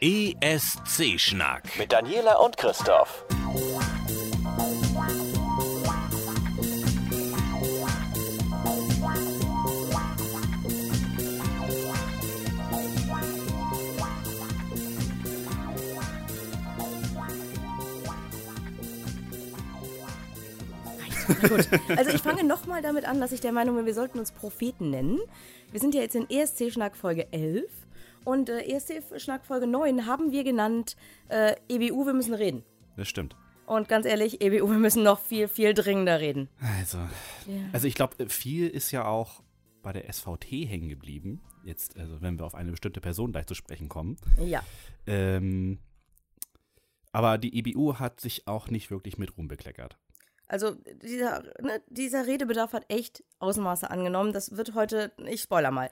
ESC-Schnack. Mit Daniela und Christoph. Gut. Also ich fange nochmal damit an, dass ich der Meinung bin, wir sollten uns Propheten nennen. Wir sind ja jetzt in ESC-Schnack Folge 11 und äh, ESC-Schnack Folge 9 haben wir genannt äh, EBU, wir müssen reden. Das stimmt. Und ganz ehrlich, EBU, wir müssen noch viel, viel dringender reden. Also, also ich glaube, viel ist ja auch bei der SVT hängen geblieben. Jetzt, also wenn wir auf eine bestimmte Person gleich zu sprechen kommen. Ja. Ähm, aber die EBU hat sich auch nicht wirklich mit Ruhm bekleckert. Also dieser, ne, dieser Redebedarf hat echt Ausmaße angenommen. Das wird heute, ich spoiler mal.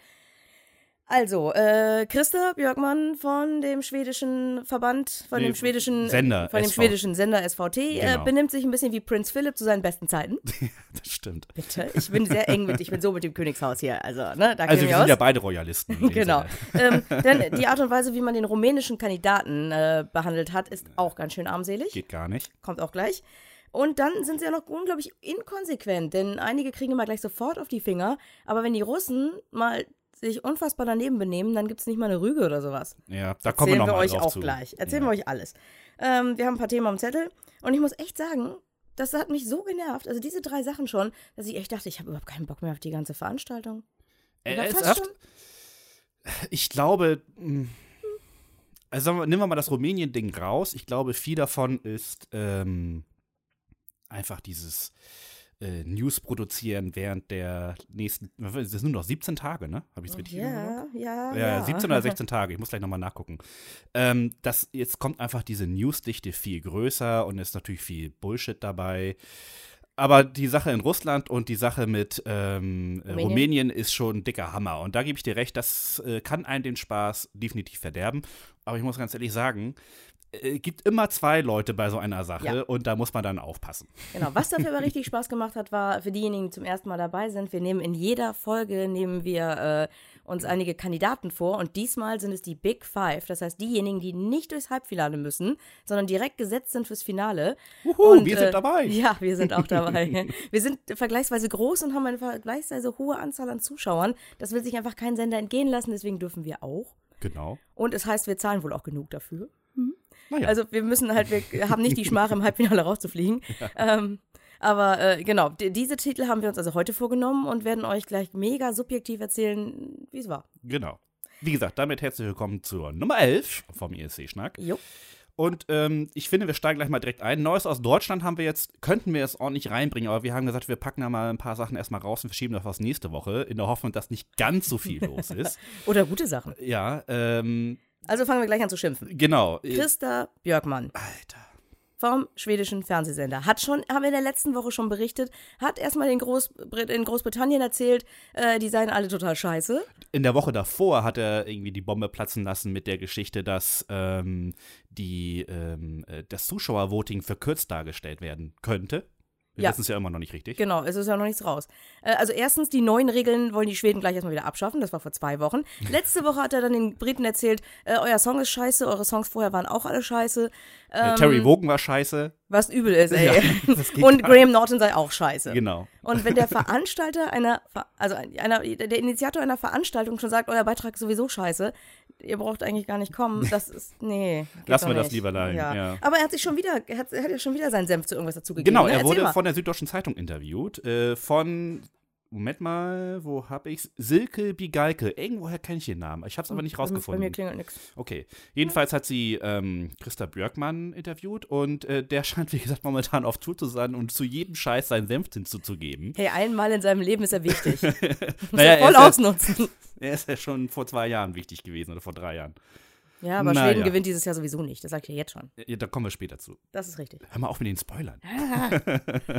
Also, äh, Christa Björkmann von dem schwedischen Verband, von Nee, dem schwedischen Sender, von dem SV. schwedischen Sender SVT, äh, Genau. benimmt sich ein bisschen wie Prinz Philipp zu seinen besten Zeiten. Das stimmt. Bitte, ich bin sehr eng mit, ich bin so mit dem Königshaus hier, also ne, da Also wir aus. sind ja beide Royalisten. dem Genau. Ähm, denn die Art und Weise, wie man den rumänischen Kandidaten äh, behandelt hat, ist auch ganz schön armselig. Geht gar nicht. Kommt auch gleich. Und dann sind sie ja noch unglaublich inkonsequent, denn einige kriegen immer gleich sofort auf die Finger, aber wenn die Russen mal sich unfassbar daneben benehmen, dann gibt es nicht mal eine Rüge oder sowas. Ja, da kommen wir Erzählen noch wir euch auch zu. gleich. Erzählen ja. wir euch alles. Ähm, wir haben ein paar Themen am Zettel und ich muss echt sagen, das hat mich so genervt, also diese drei Sachen schon, dass ich echt dachte, ich habe überhaupt keinen Bock mehr auf die ganze Veranstaltung. Äh, ernsthaft? schon? Ich glaube, mh, also wir, nehmen wir mal das Rumänien-Ding raus. Ich glaube, viel davon ist ähm, einfach dieses äh, News produzieren während der nächsten, das sind nur noch 17 Tage, ne? Habe ich es richtig im Überblick? Ja, ja, Ja, 17 oder 16 Tage, ich muss gleich nochmal nachgucken. Ähm, das, jetzt kommt einfach diese Newsdichte viel größer und ist natürlich viel Bullshit dabei. Aber die Sache in Russland und die Sache mit ähm, äh, Rumänien? Rumänien ist schon ein dicker Hammer. Und da gebe ich dir recht, das äh, kann einen den Spaß definitiv verderben. Aber ich muss ganz ehrlich sagen, äh, gibt immer zwei Leute bei so einer Sache Ja. und da muss man dann aufpassen. Genau, was dafür aber richtig Spaß gemacht hat, war für diejenigen, die zum ersten Mal dabei sind, wir nehmen in jeder Folge, nehmen wir äh, uns einige Kandidaten vor und diesmal sind es die Big Five, das heißt diejenigen, die nicht durchs Halbfinale müssen, sondern direkt gesetzt sind fürs Finale. Uhu, wir sind dabei. Ja, wir sind auch dabei. wir sind vergleichsweise groß und haben eine vergleichsweise hohe Anzahl an Zuschauern. Das will sich einfach kein Sender entgehen lassen, deswegen dürfen wir auch. Genau. Und es heißt, wir zahlen wohl auch genug dafür. Naja. Also wir müssen halt, wir haben nicht die Schmach, im Halbfinale rauszufliegen. Ähm, aber äh, genau, die, diese Titel haben wir uns also heute vorgenommen und werden euch gleich mega subjektiv erzählen, wie es war. Genau. Wie gesagt, damit herzlich willkommen zur Nummer 11 vom ESC-Schnack. Jo. Und ähm, ich finde, wir steigen gleich mal direkt ein. Neues aus Deutschland haben wir jetzt, könnten wir es ordentlich reinbringen, aber wir haben gesagt, wir packen da mal ein paar Sachen erstmal raus und verschieben das aufs nächste Woche, in der Hoffnung, dass nicht ganz so viel los ist. Oder gute Sachen. Ja, ähm, Also fangen wir gleich an zu schimpfen. genau. Christa Björkmann Alter. vom schwedischen Fernsehsender hat schon, haben wir in der letzten Woche schon berichtet, hat erstmal in, Großbrit in Großbritannien erzählt, äh, die seien alle total scheiße. In der Woche davor hat er irgendwie die Bombe platzen lassen mit der Geschichte, dass ähm, die, ähm, äh, das Zuschauervoting verkürzt dargestellt werden könnte. Wir Ja. wissen es ja immer noch nicht richtig. Genau, es ist ja noch nichts raus. Äh, also erstens, die neuen Regeln wollen die Schweden gleich erstmal wieder abschaffen. Das war vor zwei Wochen. Letzte Woche hat er dann den Briten erzählt, äh, euer Song ist scheiße, eure Songs vorher waren auch alle scheiße. Äh, Ähm, Terry Wogan war scheiße. Was übel ist, ey. Ja, Und Graham Norton sei auch scheiße. Genau. Und wenn der Veranstalter einer, also einer, der Initiator einer Veranstaltung schon sagt, euer Beitrag ist sowieso scheiße, ihr braucht eigentlich gar nicht kommen, das ist, nee. Lassen wir das lieber sein, ja. Aber er hat sich schon wieder, er hat, er hat ja schon wieder seinen Senf zu irgendwas dazugegeben. Genau, ne? er Erzähl wurde mal. von der Süddeutschen Zeitung interviewt. Äh, von, Moment mal, wo hab ich's? Silke Bigalke. Irgendwoher kenne ich den Namen. Ich habe es aber nicht Bei mir- Bei mir rausgefunden. klingelt nichts. Okay. Jedenfalls hat sie ähm, Christa Björkmann interviewt und äh, der scheint, wie gesagt, momentan auf Tour zu sein und zu jedem Scheiß seinen Senf hinzuzugeben. Hey, einmal in seinem Leben ist er wichtig. Muss Naja, er voll er ausnutzen. Er ist ja schon vor zwei Jahren wichtig gewesen oder vor drei Jahren. Ja, aber Naja. Schweden gewinnt dieses Jahr sowieso nicht. Das sag ich ja jetzt schon. Ja, da kommen wir später zu. Das ist richtig. Hör mal auf mit den Spoilern.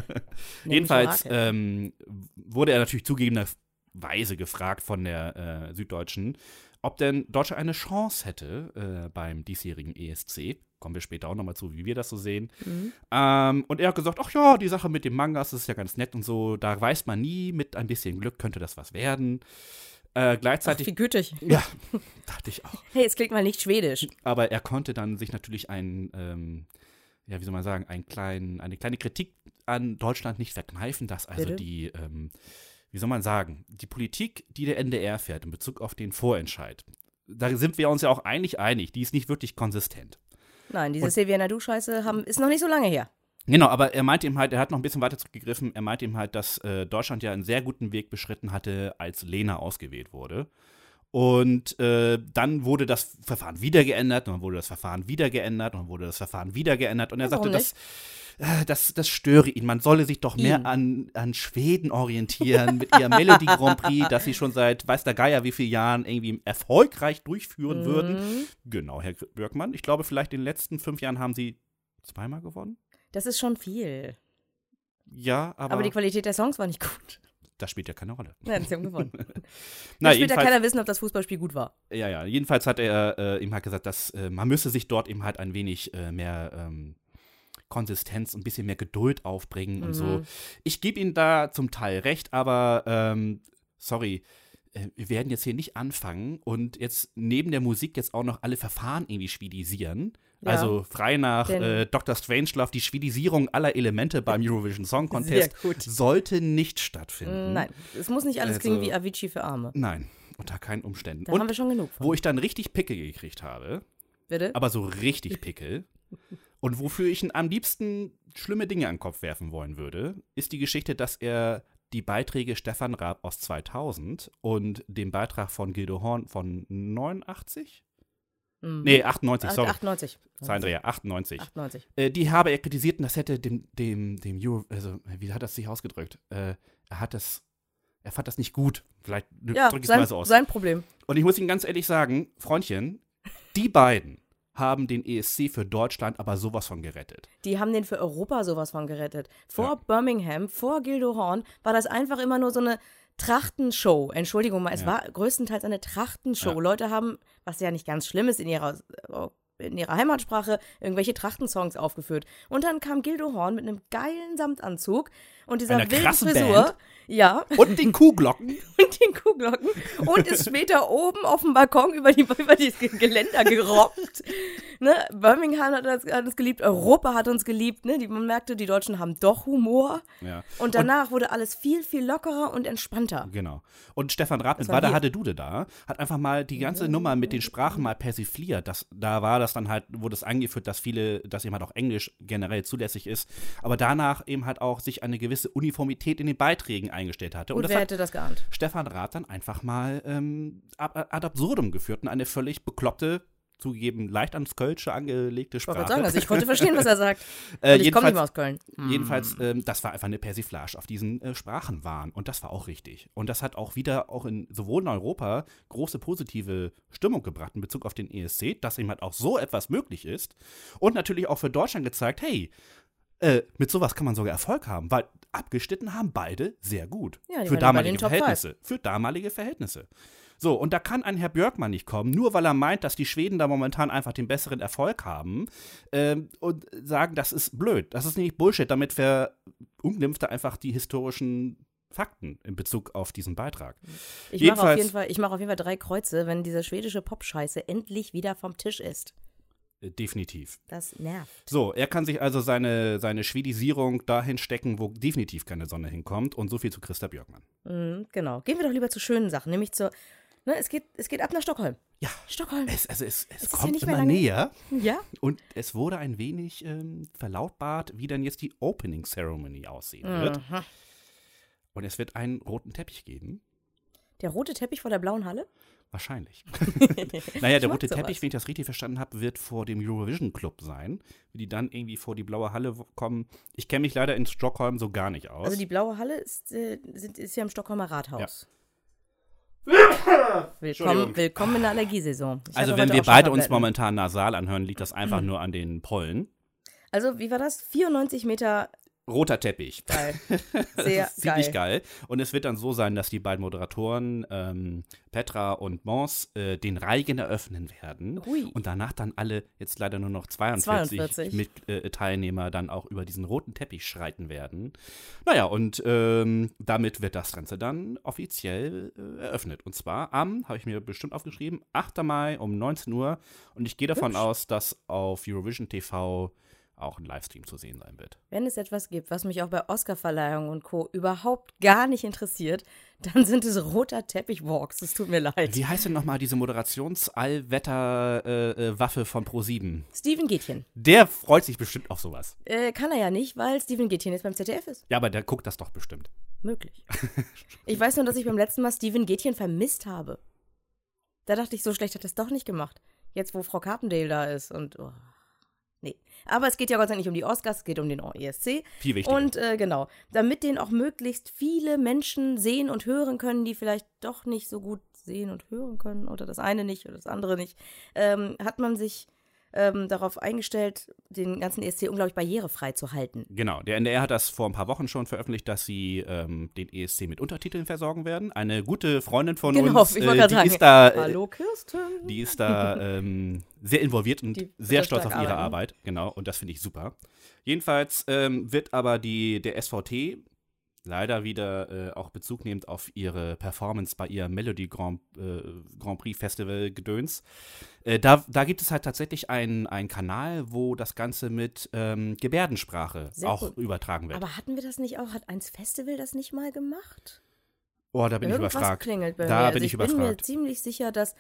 Jedenfalls ähm, wurde er natürlich zugegebenerweise gefragt von der äh, Süddeutschen, ob denn Deutschland eine Chance hätte äh, beim diesjährigen ESC. Kommen wir später auch nochmal zu, wie wir das so sehen. Mhm. Ähm, und er hat gesagt, ach ja, die Sache mit dem Mangas das ist ja ganz nett und so. Da weiß man nie, mit ein bisschen Glück könnte das was werden. Äh, Ach, gleichzeitig, wie gütig. ja, dachte ich auch. Hey, es klingt mal nicht schwedisch. Aber er konnte dann sich natürlich ein, ähm, ja, wie soll man sagen, einen kleinen, eine kleine Kritik an Deutschland nicht verkneifen, dass also Bitte? die, ähm, wie soll man sagen, die Politik, die der NDR fährt in Bezug auf den Vorentscheid, da sind wir uns ja auch eigentlich einig, die ist nicht wirklich konsistent. Nein, diese Silvia Nadu-Scheiße ist noch nicht so lange her. Genau, aber er meinte ihm halt, er hat noch ein bisschen weiter zurückgegriffen, er meinte ihm halt, dass äh, Deutschland ja einen sehr guten Weg beschritten hatte, als Lena ausgewählt wurde. Und äh, dann wurde das Verfahren wieder geändert, und dann wurde das Verfahren wieder geändert, und dann wurde das Verfahren wieder geändert. Und er Ja, sagte, warum das, äh, das, das störe ihn. Man solle sich doch mehr an, an Schweden orientieren mit ihrem Melody Grand Prix, das sie schon seit weiß der Geier wie vielen Jahren irgendwie erfolgreich durchführen würden. Mhm. Genau, Herr Björkmann. Ich glaube, vielleicht in den letzten fünf Jahren haben sie zweimal gewonnen. Das ist schon viel. Ja, aber, Aber die Qualität der Songs war nicht gut. das spielt ja keine Rolle. Ja, sie haben gewonnen. Na, Na, spielt ja keiner wissen, ob das Fußballspiel gut war. ja, ja, jedenfalls hat er äh, ihm halt gesagt, dass äh, man müsse sich dort eben halt ein wenig äh, mehr ähm, Konsistenz und ein bisschen mehr Geduld aufbringen und so. Mhm. Ich gebe ihm da zum Teil recht, aber ähm, sorry, wir werden jetzt hier nicht anfangen und jetzt neben der Musik jetzt auch noch alle Verfahren irgendwie schwedisieren. Ja. Also frei nach äh, Dr. Strangelove, die Schwedisierung aller Elemente beim Eurovision Song Contest sollte nicht stattfinden. Nein, es muss nicht alles Also- klingen wie Avicii für Arme. Nein, unter keinen Umständen. Da haben Und wir schon genug von. wo ich dann richtig Pickel gekriegt habe, Bitte? aber so richtig Pickel, und wofür ich ihn am liebsten schlimme Dinge an den Kopf werfen wollen würde, ist die Geschichte, dass er die Beiträge Stefan Raab aus 2000 und den Beitrag von Gildo Horn von 89? Mhm. Nee, 98, Ach, sorry. 98. Zahlendreher, 98. 98. Äh, die habe er kritisiert und das hätte dem, dem, dem Euro, also wie hat er sich ausgedrückt? Äh, er hat das, er fand das nicht gut. Vielleicht Ja, drücke ich es mal so aus. sein Problem. Und ich muss Ihnen ganz ehrlich sagen, Freundchen, die beiden haben den ESC für Deutschland aber sowas von gerettet. Die haben den für Europa sowas von gerettet. Vor Ja. Birmingham, vor Gildo Horn, war das einfach immer nur so eine Trachtenshow. Entschuldigung mal, es Ja. war größtenteils eine Trachtenshow. Ja. Leute haben, was ja nicht ganz schlimm ist in ihrer, in ihrer Heimatsprache, irgendwelche Trachtensongs aufgeführt. Und dann kam Gildo Horn mit einem geilen Samtanzug und dieser Einer wilden Frisur. Band. Ja, Und den Kuhglocken. und den Kuhglocken und ist später oben auf dem Balkon über, die, über dieses Geländer gerobbt. Ne? Birmingham hat, das, hat uns geliebt, Europa hat uns geliebt. Ne? Die, man merkte, die Deutschen haben doch Humor. ja. Und danach wurde alles viel, viel lockerer und entspannter. Genau. Und Stefan Raab mit war Wada hatte Dude da, hat einfach mal die ganze Nummer mit den Sprachen mal persifliert. Das, da war das dann halt, wurde es eingeführt, dass viele, dass eben halt auch Englisch generell zulässig ist. Aber danach eben halt auch sich eine gewisse Uniformität in den Beiträgen eingestellt hatte. Und Gut, das wer hat hätte das geahnt? Stefan Raab dann einfach mal ähm, ad, ad absurdum geführt und eine völlig bekloppte, zugegeben leicht ans Kölsche angelegte Ich wollte Sprache. gerade sagen, also ich konnte verstehen, was er sagt. Äh, Und ich komme nicht mal aus Köln. Jedenfalls, ähm, das war einfach eine Persiflage auf diesen äh, Sprachenwahn und das war auch richtig. Und das hat auch wieder auch in sowohl in Europa große positive Stimmung gebracht in Bezug auf den ESC, dass eben halt auch so etwas möglich ist und natürlich auch für Deutschland gezeigt, hey, äh, mit sowas kann man sogar Erfolg haben, weil abgeschnitten haben beide sehr gut. Ja, für damalige Verhältnisse. Für damalige Verhältnisse. So, und da kann ein Herr Björkmann nicht kommen, nur weil er meint, dass die Schweden da momentan einfach den besseren Erfolg haben ähm, und sagen, das ist blöd. Das ist nämlich Bullshit. Damit verunglimpft er einfach die historischen Fakten in Bezug auf diesen Beitrag. Ich mache auf, jeden Fall- ich mach auf jeden Fall drei Kreuze, wenn diese schwedische Pop-Scheiße endlich wieder vom Tisch ist. Äh, definitiv. Das nervt. So, er kann sich also seine, seine Schwedisierung dahin stecken, wo definitiv keine Sonne hinkommt. Und so viel zu Christa Björkmann. Mhm, genau. Gehen wir doch lieber zu schönen Sachen, nämlich zur. Ne, es, geht, es geht ab nach Stockholm. Ja. Stockholm. Es, also es, es ja kommt nicht mehr immer lange- näher. Ja? Und es wurde ein wenig ähm, verlautbart, wie dann jetzt die Opening Ceremony aussehen wird. Mhm. Und es wird einen roten Teppich geben. Der rote Teppich vor der blauen Halle? Wahrscheinlich. naja, der rote sowas. Teppich, wenn ich das richtig verstanden habe, wird vor dem Eurovision Club sein. Wie die dann irgendwie vor die blaue Halle kommen. Ich kenne mich leider in Stockholm so gar nicht aus. Also die blaue Halle ist, äh, sind, ist ja im Stockholmer Rathaus. Willkommen, Entschuldigung. willkommen in der Allergiesaison. Ich also wenn wir beide uns momentan nasal anhören, liegt das einfach nur an den Pollen. Also wie war das? 94 Meter roter Teppich. Geil. Sehr ziemlich geil. Und es wird dann so sein, dass die beiden Moderatoren, ähm, Petra und Mons, äh, den Reigen eröffnen werden. Hui. Und danach dann alle, jetzt leider nur noch 42, 42. Mit, äh, Teilnehmer, dann auch über diesen roten Teppich schreiten werden. Naja, und ähm, damit wird das Ganze dann offiziell äh, eröffnet. Und zwar am, habe ich mir bestimmt aufgeschrieben, 8. Mai um 19 Uhr. Und ich gehe davon Hübsch. aus, dass auf Eurovision TV auch ein Livestream zu sehen sein wird. Wenn es etwas gibt, was mich auch bei Oscarverleihungen und Co. überhaupt gar nicht interessiert, dann sind es roter Teppich-Walks. Es tut mir leid. Wie heißt denn nochmal diese Moderations-Allwetter-Waffe von Pro7? Steven Gätchen. Der freut sich bestimmt auf sowas. Äh, kann er ja nicht, weil Steven Gätchen jetzt beim ZDF ist. Ja, aber der guckt das doch bestimmt. Möglich. Ich weiß nur, dass ich beim letzten Mal Steven Gätchen vermisst habe. Da dachte ich, so schlecht hat er es doch nicht gemacht. Jetzt, wo Frau Carpendale da ist und. Oh. Nee. Aber es geht ja Gott sei Dank nicht um die Oscars, es geht um den ESC. Viel wichtiger. Und äh, genau, damit den auch möglichst viele Menschen sehen und hören können, die vielleicht doch nicht so gut sehen und hören können oder das eine nicht oder das andere nicht, ähm, hat man sich ähm, darauf eingestellt, den ganzen ESC unglaublich barrierefrei zu halten. Genau, der NDR hat das vor ein paar Wochen schon veröffentlicht, dass sie ähm, den ESC mit Untertiteln versorgen werden. Eine gute Freundin von Genau, uns, ich äh, die sagen. ist da, äh, Hallo Kirsten. die ist da ähm, sehr involviert und Die sehr stolz auf ihre arbeiten. Arbeit. Genau, und das finde ich super. Jedenfalls ähm, wird aber die, der SVT leider wieder äh, auch Bezug nehmend auf ihre Performance bei ihrem Melody Grand, äh, Grand Prix Festival Gedöns. Äh, da, da gibt es halt tatsächlich einen einen Kanal, wo das Ganze mit ähm, Gebärdensprache Sehr auch gut. übertragen wird. Aber hatten wir das nicht auch? Hat eins Festival das nicht mal gemacht? oh, da bin Irgendwas ich überfragt. klingelt bei Da mir. bin also ich ich bin mir überfragt. ziemlich sicher, dass,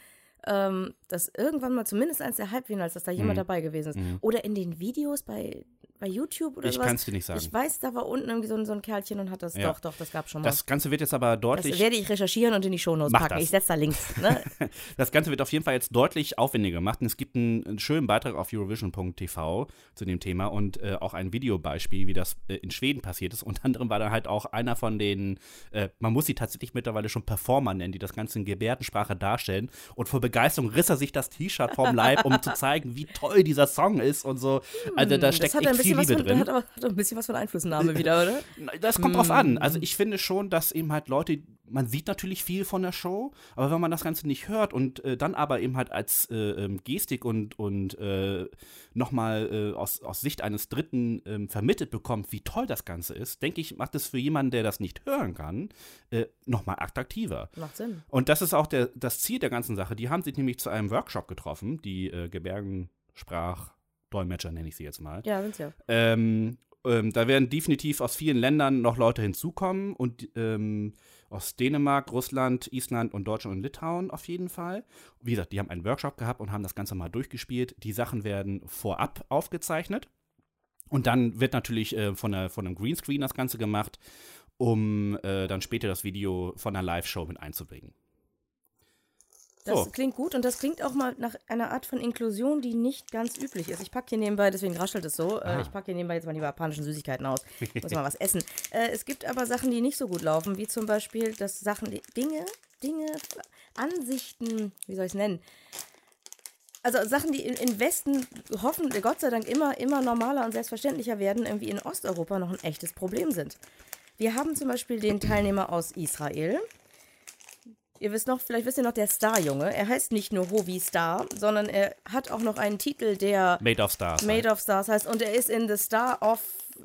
ähm, dass irgendwann mal zumindest eins der Halbfinals, dass da jemand Mhm. dabei gewesen ist. Mhm. Oder in den Videos bei, bei YouTube oder Ich sowas. kann es dir nicht sagen. Ich weiß, da war unten irgendwie so ein, so ein Kerlchen und hat das. Ja. Doch, doch, das gab schon mal. Das Ganze wird jetzt aber Das deutlich werde ich recherchieren und in die Shownotes Mach packen. das. Ich setze da Links. Ne? Das Ganze wird auf jeden Fall jetzt deutlich aufwendiger gemacht. Und es gibt einen, einen schönen Beitrag auf Eurovision.tv zu dem Thema und äh, auch ein Videobeispiel, wie das äh, in Schweden passiert ist. Unter anderem war da halt auch einer von den, äh, man muss sie tatsächlich mittlerweile schon Performer nennen, die das Ganze in Gebärdensprache darstellen. Und vor Begeisterung riss er sich das T-Shirt vom Leib, um zu zeigen, wie toll dieser Song ist und so. Also da steckt das echt viel was Liebe von, drin. hat, aber, hat ein bisschen was von Einflussnahme wieder, oder? Das kommt drauf an. Mm. Also ich finde schon, dass eben halt Leute, man sieht natürlich viel von der Show, aber wenn man das Ganze nicht hört und äh, dann aber eben halt als äh, ähm, Gestik und, und äh, nochmal äh, aus, aus Sicht eines Dritten ähm, vermittelt bekommt, wie toll das Ganze ist, denke ich, macht es für jemanden, der das nicht hören kann, äh, nochmal attraktiver. Macht Sinn. Und das ist auch der, das Ziel der ganzen Sache. Die haben sich nämlich zu einem Workshop getroffen, die äh, Gebärdensprachdolmetscher nenne ich sie jetzt mal. Ja, sind's ja. Ähm, ähm, da werden definitiv aus vielen Ländern noch Leute hinzukommen und ähm, aus Dänemark, Russland, Island und Deutschland und Litauen auf jeden Fall. Wie gesagt, die haben einen Workshop gehabt und haben das Ganze mal durchgespielt. Die Sachen werden vorab aufgezeichnet und dann wird natürlich äh, von, der, von einem Greenscreen das Ganze gemacht, um äh, dann später das Video von einer Live-Show mit einzubringen. Das So. klingt gut und das klingt auch mal nach einer Art von Inklusion, die nicht ganz üblich ist. Ich packe hier nebenbei, deswegen raschelt es so, Ah. ich packe hier nebenbei jetzt mal die japanischen Süßigkeiten aus. Muss mal was essen. Äh, es gibt aber Sachen, die nicht so gut laufen, wie zum Beispiel, dass Sachen, Dinge, Dinge, Ansichten, wie soll ich es nennen? Also Sachen, die in, in Westen hoffen, Gott sei Dank immer, immer normaler und selbstverständlicher werden, irgendwie in Osteuropa noch ein echtes Problem sind. Wir haben zum Beispiel den Teilnehmer aus Israel, Ihr wisst noch, vielleicht wisst ihr noch, der Starjunge. Er heißt nicht nur Hovi Star, sondern er hat auch noch einen Titel, der Made of Stars. Made of Stars heißt. Und er ist in The Star of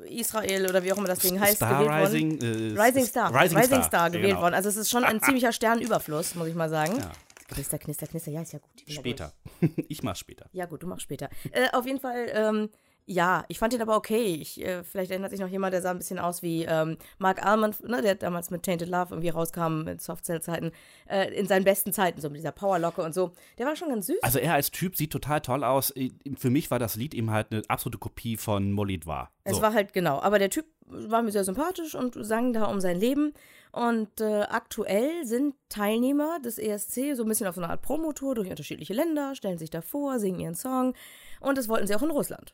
Israel oder wie auch immer das Ding heißt, Star gewählt worden. Rising, äh, Rising Star. Rising, Rising, Star, Star, gewählt genau. worden. Also es ist schon ein ziemlicher Sternüberfluss, muss ich mal sagen. Ja. Knister, knister, knister. Ja, ist ja gut. Später. ich mach's später. ja, gut, du machst später. Äh, auf jeden Fall, ähm, ja, ich fand ihn aber okay. Ich, äh, vielleicht erinnert sich noch jemand, der sah ein bisschen aus wie ähm, Mark Almond, ne, der damals mit Tainted Love irgendwie rauskam in Softcell-Zeiten, äh, in seinen besten Zeiten, so mit dieser Powerlocke und so. Der war schon ganz süß. Also er als Typ sieht total toll aus. Für mich war das Lied eben halt eine absolute Kopie von Molid war. Es So. war halt genau, aber der Typ war mir sehr sympathisch und sang da um sein Leben. Und äh, aktuell sind Teilnehmer des ESC so ein bisschen auf so einer Art Promotour durch unterschiedliche Länder, stellen sich da vor, singen ihren Song. Und das wollten sie auch in Russland.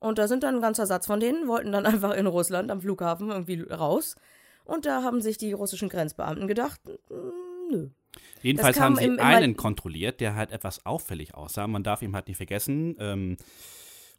Und da sind dann ein ganzer Satz von denen, wollten dann einfach in Russland am Flughafen irgendwie raus. Und da haben sich die russischen Grenzbeamten gedacht, mm, nö. Jedenfalls haben sie im- im- einen kontrolliert, der halt etwas auffällig aussah. Man darf ihm halt nicht vergessen. Ähm,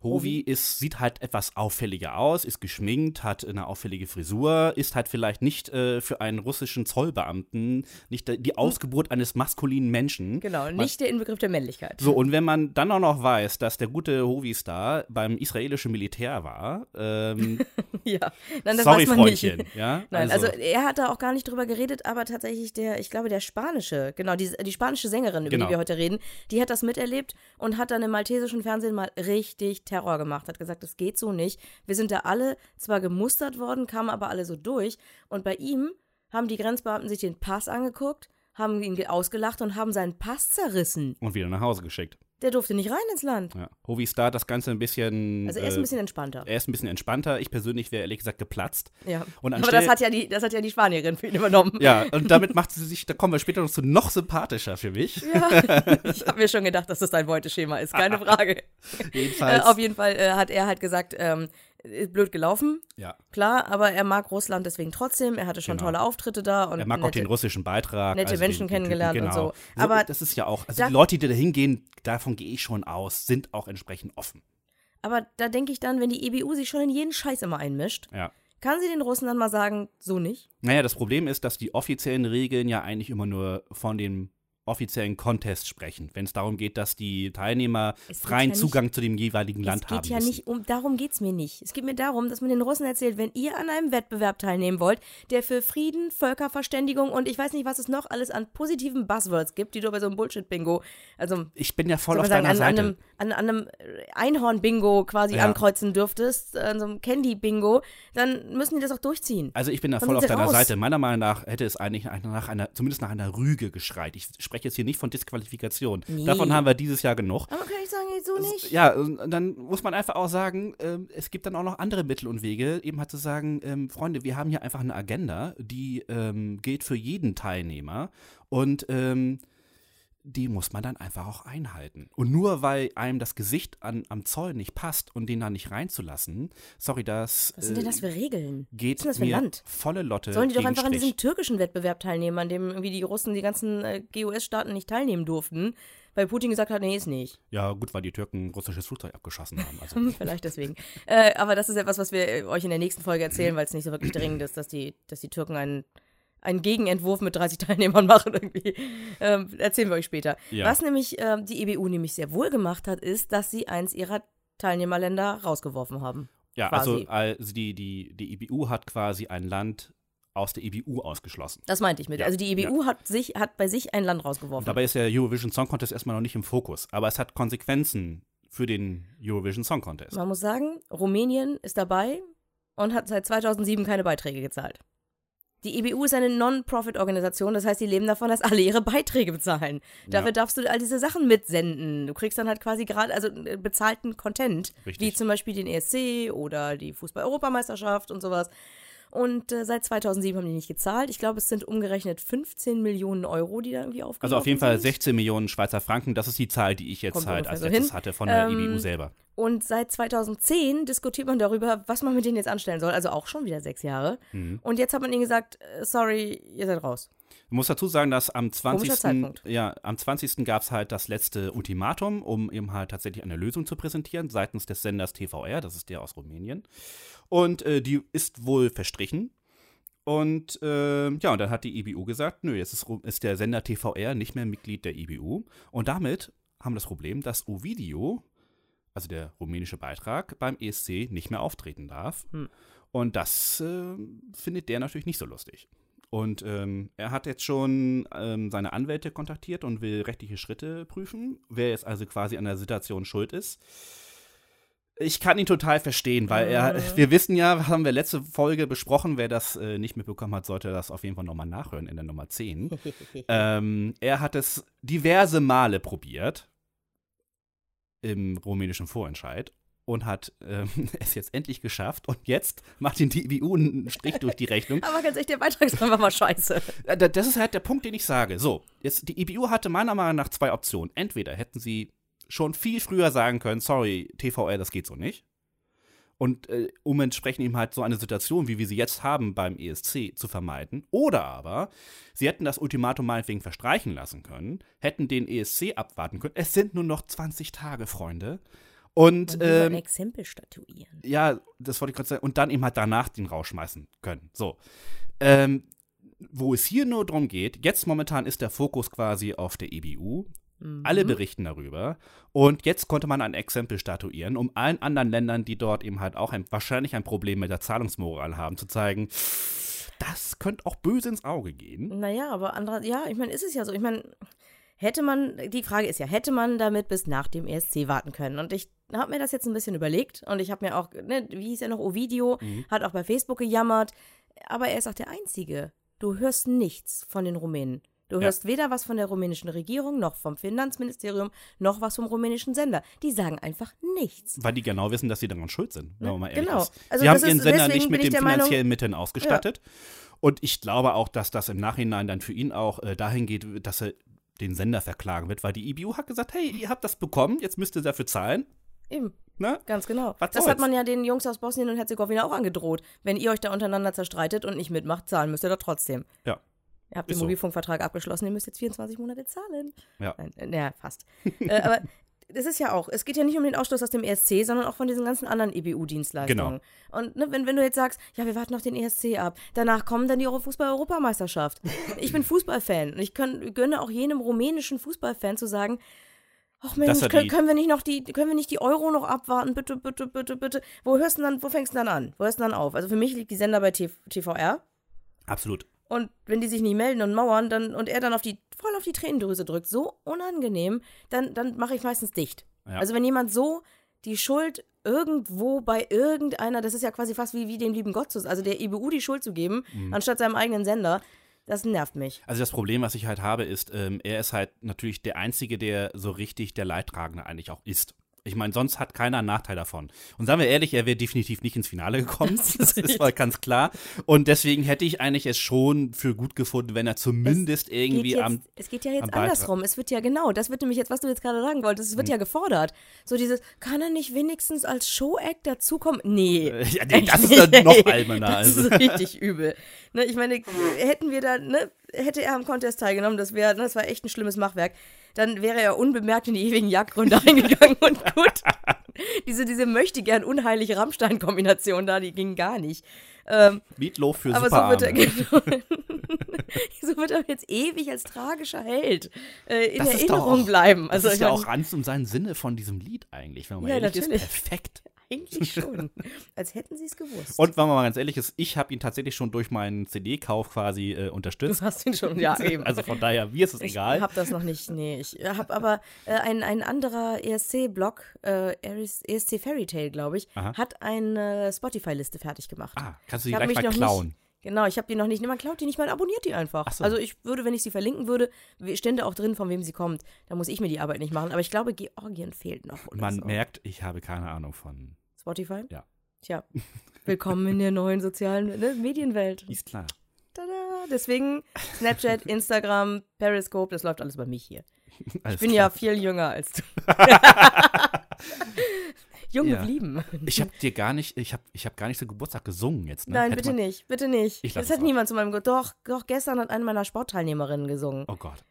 Hovi ist, sieht halt etwas auffälliger aus, ist geschminkt, hat eine auffällige Frisur, ist halt vielleicht nicht äh, für einen russischen Zollbeamten nicht die Ausgeburt eines maskulinen Menschen. Genau, nicht der Inbegriff der Männlichkeit. So, und wenn man dann auch noch weiß, dass der gute Hovi-Star beim israelischen Militär war, ähm, ja, Nein, das sorry, weiß man Freundchen. nicht. Ja? Nein, also, er hat da auch gar nicht drüber geredet, aber tatsächlich der, ich glaube, der spanische, genau, die, die spanische Sängerin, über Genau. die wir heute reden, die hat das miterlebt und hat dann im maltesischen Fernsehen mal richtig Terror gemacht, hat gesagt, das geht so nicht. Wir sind da alle zwar gemustert worden, kamen aber alle so durch und bei ihm haben die Grenzbeamten sich den Pass angeguckt, haben ihn ge- ausgelacht und haben seinen Pass zerrissen. und wieder nach Hause geschickt. Der durfte nicht rein ins Land. Ja. Hovi-Star hat das Ganze ein bisschen. Also er ist äh, ein bisschen entspannter. er ist ein bisschen entspannter. Ich persönlich wäre ehrlich gesagt geplatzt. Ja. Und aber das hat, ja die, das hat ja die Spanierin für ihn übernommen. Ja, und damit macht sie sich, da kommen wir später noch zu, noch sympathischer für mich. Ich habe mir schon gedacht, dass das dein Beuteschema ist, keine Frage. Äh, Jedenfalls. auf jeden Fall äh, hat er halt gesagt, ähm, ist blöd gelaufen, ja. klar, aber er mag Russland deswegen trotzdem. Er hatte schon Genau. tolle Auftritte da und Er mag auch nette, den russischen Beitrag. nette also Menschen den, den kennengelernt und genau. so. Aber das ist ja auch, also da- die Leute, die da hingehen, davon gehe ich schon aus, sind auch entsprechend offen. Aber da denke ich dann, wenn die EBU sich schon in jeden Scheiß immer einmischt, Ja. kann sie den Russen dann mal sagen, so nicht? Naja, das Problem ist, dass die offiziellen Regeln ja eigentlich immer nur von dem offiziellen Contest sprechen, wenn es darum geht, dass die Teilnehmer Es freien ja nicht- Zugang zu dem jeweiligen Land es geht haben ja nicht um, darum geht es mir nicht. Es geht mir darum, dass man den Russen erzählt, wenn ihr an einem Wettbewerb teilnehmen wollt, der für Frieden, Völkerverständigung und ich weiß nicht, was es noch alles an positiven Buzzwords gibt, die du bei so einem Bullshit-Bingo, also Ich bin ja voll auf sagen, deiner an, an Seite. einem, an, an einem Einhorn-Bingo quasi Ja. ankreuzen dürftest, an so einem Candy-Bingo, dann müssen die das auch durchziehen. Also ich bin da voll auf deiner raus. Seite. Meiner Meinung nach hätte es eigentlich nach nach einer, zumindest nach einer Rüge geschreit. Ich spreche jetzt hier nicht von Disqualifikation. Nee. Davon haben wir dieses Jahr genug. Aber kann ich sagen, so nicht? Ja, dann muss man einfach auch sagen, ähm, es gibt dann auch noch andere Mittel und Wege, eben halt zu sagen, ähm, Freunde, wir haben hier einfach eine Agenda, die ähm, gilt für jeden Teilnehmer und ähm, die muss man dann einfach auch einhalten. Und nur weil einem das Gesicht an, am Zoll nicht passt und den da nicht reinzulassen, sorry, das, Was sind denn äh, das für Regeln? geht Was ist das für mir Land? volle Lotte Sollen die doch einfach an diesem türkischen Wettbewerb teilnehmen, an dem irgendwie die Russen die ganzen äh, GUS-Staaten nicht teilnehmen durften, weil Putin gesagt hat, nee, ist nicht. Ja, gut, weil die Türken russisches Flugzeug abgeschossen haben. Also, Vielleicht deswegen. äh, aber das ist etwas, was wir äh, euch in der nächsten Folge erzählen, weil es nicht so wirklich dringend ist, dass die, dass die Türken einen, einen Gegenentwurf mit 30 Teilnehmern machen irgendwie. Ähm, erzählen wir euch später. Ja. Was nämlich ähm, die EBU nämlich sehr wohl gemacht hat, ist, dass sie eins ihrer Teilnehmerländer rausgeworfen haben. ja, quasi. also, also die, die, die IBU hat quasi ein Land aus der IBU ausgeschlossen. Das meinte ich mit. Ja, Also die EBU hat, sich, hat bei sich ein Land rausgeworfen. Dabei ist der Eurovision Song Contest erstmal noch nicht im Fokus, aber es hat Konsequenzen für den Eurovision Song Contest. Man muss sagen, Rumänien ist dabei und hat seit 2007 keine Beiträge gezahlt. Die EBU ist eine Non-Profit-Organisation, das heißt, die leben davon, dass alle ihre Beiträge bezahlen. Dafür Ja. darfst du all diese Sachen mitsenden. Du kriegst dann halt quasi gerade, also äh, bezahlten Content, Richtig. wie zum Beispiel den ESC oder die Fußball-Europameisterschaft und sowas. Und äh, seit 2007 haben die nicht gezahlt. Ich glaube, es sind umgerechnet 15 Millionen Euro, die da irgendwie aufgelaufen Also auf jeden Fall sind. 16 Millionen Schweizer Franken, das ist die Zahl, die ich jetzt Kommt halt als so letztes hin. hatte von der Ähm, IBU selber. Und seit 2010 diskutiert man darüber, was man mit denen jetzt anstellen soll. Also auch schon wieder sechs Jahre. Mhm. Und jetzt hat man ihnen gesagt, äh, sorry, ihr seid raus. Ich muss dazu sagen, dass am 20. Zeitpunkt. Ja, am 20. gab es halt das letzte Ultimatum, um eben halt tatsächlich eine Lösung zu präsentieren, seitens des Senders TVR, das ist der aus Rumänien. Und äh, die ist wohl verstrichen. Und äh, ja, und dann hat die IBU gesagt, nö, jetzt ist, ist der Sender TVR nicht mehr Mitglied der IBU. Und damit haben wir das Problem, dass Ovidio, also der rumänische Beitrag, beim ESC nicht mehr auftreten darf. Hm. Und das äh, findet der natürlich nicht so lustig. Und ähm, er hat jetzt schon ähm, seine Anwälte kontaktiert und will rechtliche Schritte prüfen, wer jetzt also quasi an der Situation schuld ist. Ich kann ihn total verstehen, weil er, Mhm. wir wissen ja, haben wir letzte Folge besprochen, wer das äh, nicht mitbekommen hat, sollte das auf jeden Fall nochmal nachhören in der Nummer 10. ähm, er hat es diverse Male probiert im rumänischen Vorentscheid und hat ähm, es jetzt endlich geschafft und jetzt macht ihn die IBU einen Strich durch die Rechnung. Aber ganz ehrlich, der Beitrag ist einfach mal scheiße. Äh, da- Das ist halt der Punkt, den ich sage. So, jetzt die IBU hatte meiner Meinung nach zwei Optionen. Entweder hätten sie schon viel früher sagen können, sorry, TVR, das geht so nicht. Und äh, um entsprechend eben halt so eine Situation, wie wir sie jetzt haben beim ESC, zu vermeiden. Oder aber, sie hätten das Ultimatum meinetwegen verstreichen lassen können, hätten den ESC abwarten können. Es sind nur noch 20 Tage, Freunde. Und, will ein ähm, Exempel statuieren. ja, das wollte ich gerade sagen. Und dann eben halt danach den rausschmeißen können. So. Ähm, wo es hier nur darum geht, jetzt momentan ist der Fokus quasi auf der EBU. Mhm. Alle berichten darüber. Und jetzt konnte man ein Exempel statuieren, um allen anderen Ländern, die dort eben halt auch ein, wahrscheinlich ein Problem mit der Zahlungsmoral haben, zu zeigen, das könnte auch böse ins Auge gehen. Naja, aber andere, ja, ich meine, ist es ja so. Ich meine, hätte man, die Frage ist ja, hätte man damit bis nach dem ESC warten können? Und ich habe mir das jetzt ein bisschen überlegt und ich habe mir auch, ne, wie hieß er noch, Ovidio, hat auch bei Facebook gejammert, aber er ist auch der Einzige. Du hörst nichts von den Rumänen. Du Ja. hörst weder was von der rumänischen Regierung, noch vom Finanzministerium, noch was vom rumänischen Sender. Die sagen einfach nichts. Weil die genau wissen, dass sie daran schuld sind, wenn man mal ehrlich genau. ist. Also sie haben das ihren ist- Sender nicht mit den der Meinung- finanziellen Mitteln ausgestattet. Und ich glaube auch, dass das im Nachhinein dann für ihn auch äh, dahin geht, dass er den Sender verklagen wird, weil die EBU hat gesagt, hey, ihr habt das bekommen, jetzt müsst ihr dafür zahlen. Eben. Ne? Ganz genau. Was das soll's? hat man ja den Jungs aus Bosnien und Herzegowina auch angedroht. Wenn ihr euch da untereinander zerstreitet und nicht mitmacht, zahlen müsst ihr doch trotzdem. Ja. Ihr habt Ist den so. Mobilfunkvertrag abgeschlossen, ihr müsst jetzt 24 Monate zahlen. Ja. Äh, naja, fast. äh, aber das ist ja auch, es geht ja nicht um den Ausschluss aus dem ESC, sondern auch von diesen ganzen anderen EBU-Dienstleistungen. Genau. Und ne, wenn, wenn du jetzt sagst, ja, wir warten noch den ESC ab, danach kommen dann die Euro- Fußball-Europameisterschaft. Ich bin Fußballfan und ich können, gönne auch jenem rumänischen Fußballfan zu sagen, Ach Mensch, können, können wir nicht noch die, können wir nicht die Euro noch abwarten? Bitte, bitte, bitte, bitte. Wo hörst du dann, wo fängst du dann an? Wo hörst du dann auf? Also für mich liegt die Sender bei T TVR. Absolut. Und wenn die sich nicht melden und mauern, dann, und er dann auf die, voll auf die Tränendrüse drückt, so unangenehm, dann, dann mache ich meistens dicht. Ja. Also wenn jemand so die Schuld irgendwo bei irgendeiner, das ist ja quasi fast wie, wie dem lieben Gott zu, also der EBU die Schuld zu geben, Mhm. anstatt seinem eigenen Sender, das nervt mich. Also das Problem, was ich halt habe, ist, ähm, er ist halt natürlich der Einzige, der so richtig der Leidtragende eigentlich auch ist. Ich meine, sonst hat keiner einen Nachteil davon. Und sagen wir ehrlich, er wäre definitiv nicht ins Finale gekommen. Das ist mal ganz klar. Und deswegen hätte ich eigentlich es schon für gut gefunden, wenn er zumindest irgendwie geht jetzt, am. es geht ja jetzt andersrum. Es wird ja genau, das wird nämlich jetzt, was du jetzt gerade sagen wolltest, es wird ja gefordert. So dieses, kann er nicht wenigstens als Show-Act dazukommen? Nee. Ja, nee, das ist dann noch alberner. Das Also. ist richtig übel. Ne, ich meine, hätten wir da, ne, hätte er am Contest teilgenommen, das wäre, ne, das war echt ein schlimmes Machwerk, dann wäre er unbemerkt in die ewigen Jagdgründe eingegangen und gut. Diese, diese möchte gern unheilige Rammstein-Kombination da, die ging gar nicht. Ähm, Meatloaf für aber so wird, er, so wird er jetzt ewig als tragischer Held äh, in Das Erinnerung auch- bleiben. Also das ist ja auch ganz um seinen Sinne von diesem Lied eigentlich, wenn man Ja, ehrlich natürlich. ist. Perfekt. Eigentlich schon. Als hätten sie es gewusst. Und wenn man mal ganz ehrlich ist, ich habe ihn tatsächlich schon durch meinen CD-Kauf quasi äh, du unterstützt. hast ihn schon, ja, eben. Also von daher, mir ist es Ich egal. habe das noch nicht, nee. Ich habe aber äh, ein, ein anderer ESC-Blog, äh, ESC Fairy Tale, glaube ich, Aha. hat eine Spotify-Liste fertig gemacht. Ah, kannst du die Ich gleich mal klauen. Nicht, genau, ich habe die noch nicht. Man klaut die nicht, man abonniert die einfach. Ach so. Also ich würde, wenn ich sie verlinken würde, stände auch drin, von wem sie kommt. Da muss ich mir die Arbeit nicht machen. Aber ich glaube, Georgien fehlt noch. Man so. merkt, ich habe keine Ahnung von. Spotify? Ja. Tja, willkommen in der neuen sozialen ne, Medienwelt. Ist klar. Tada! Deswegen Snapchat, Instagram, Periscope, das läuft alles bei mich hier. Alles Ich bin klar. ja viel jünger als du. Jung Ja. geblieben. Ich habe dir gar nicht, ich habe ich hab gar nicht so Geburtstag gesungen jetzt. Ne? Nein, Hätte bitte man- nicht, bitte nicht. Das hat niemand zu meinem Ge Doch, doch, gestern hat eine meiner Sportteilnehmerinnen gesungen. Oh Gott.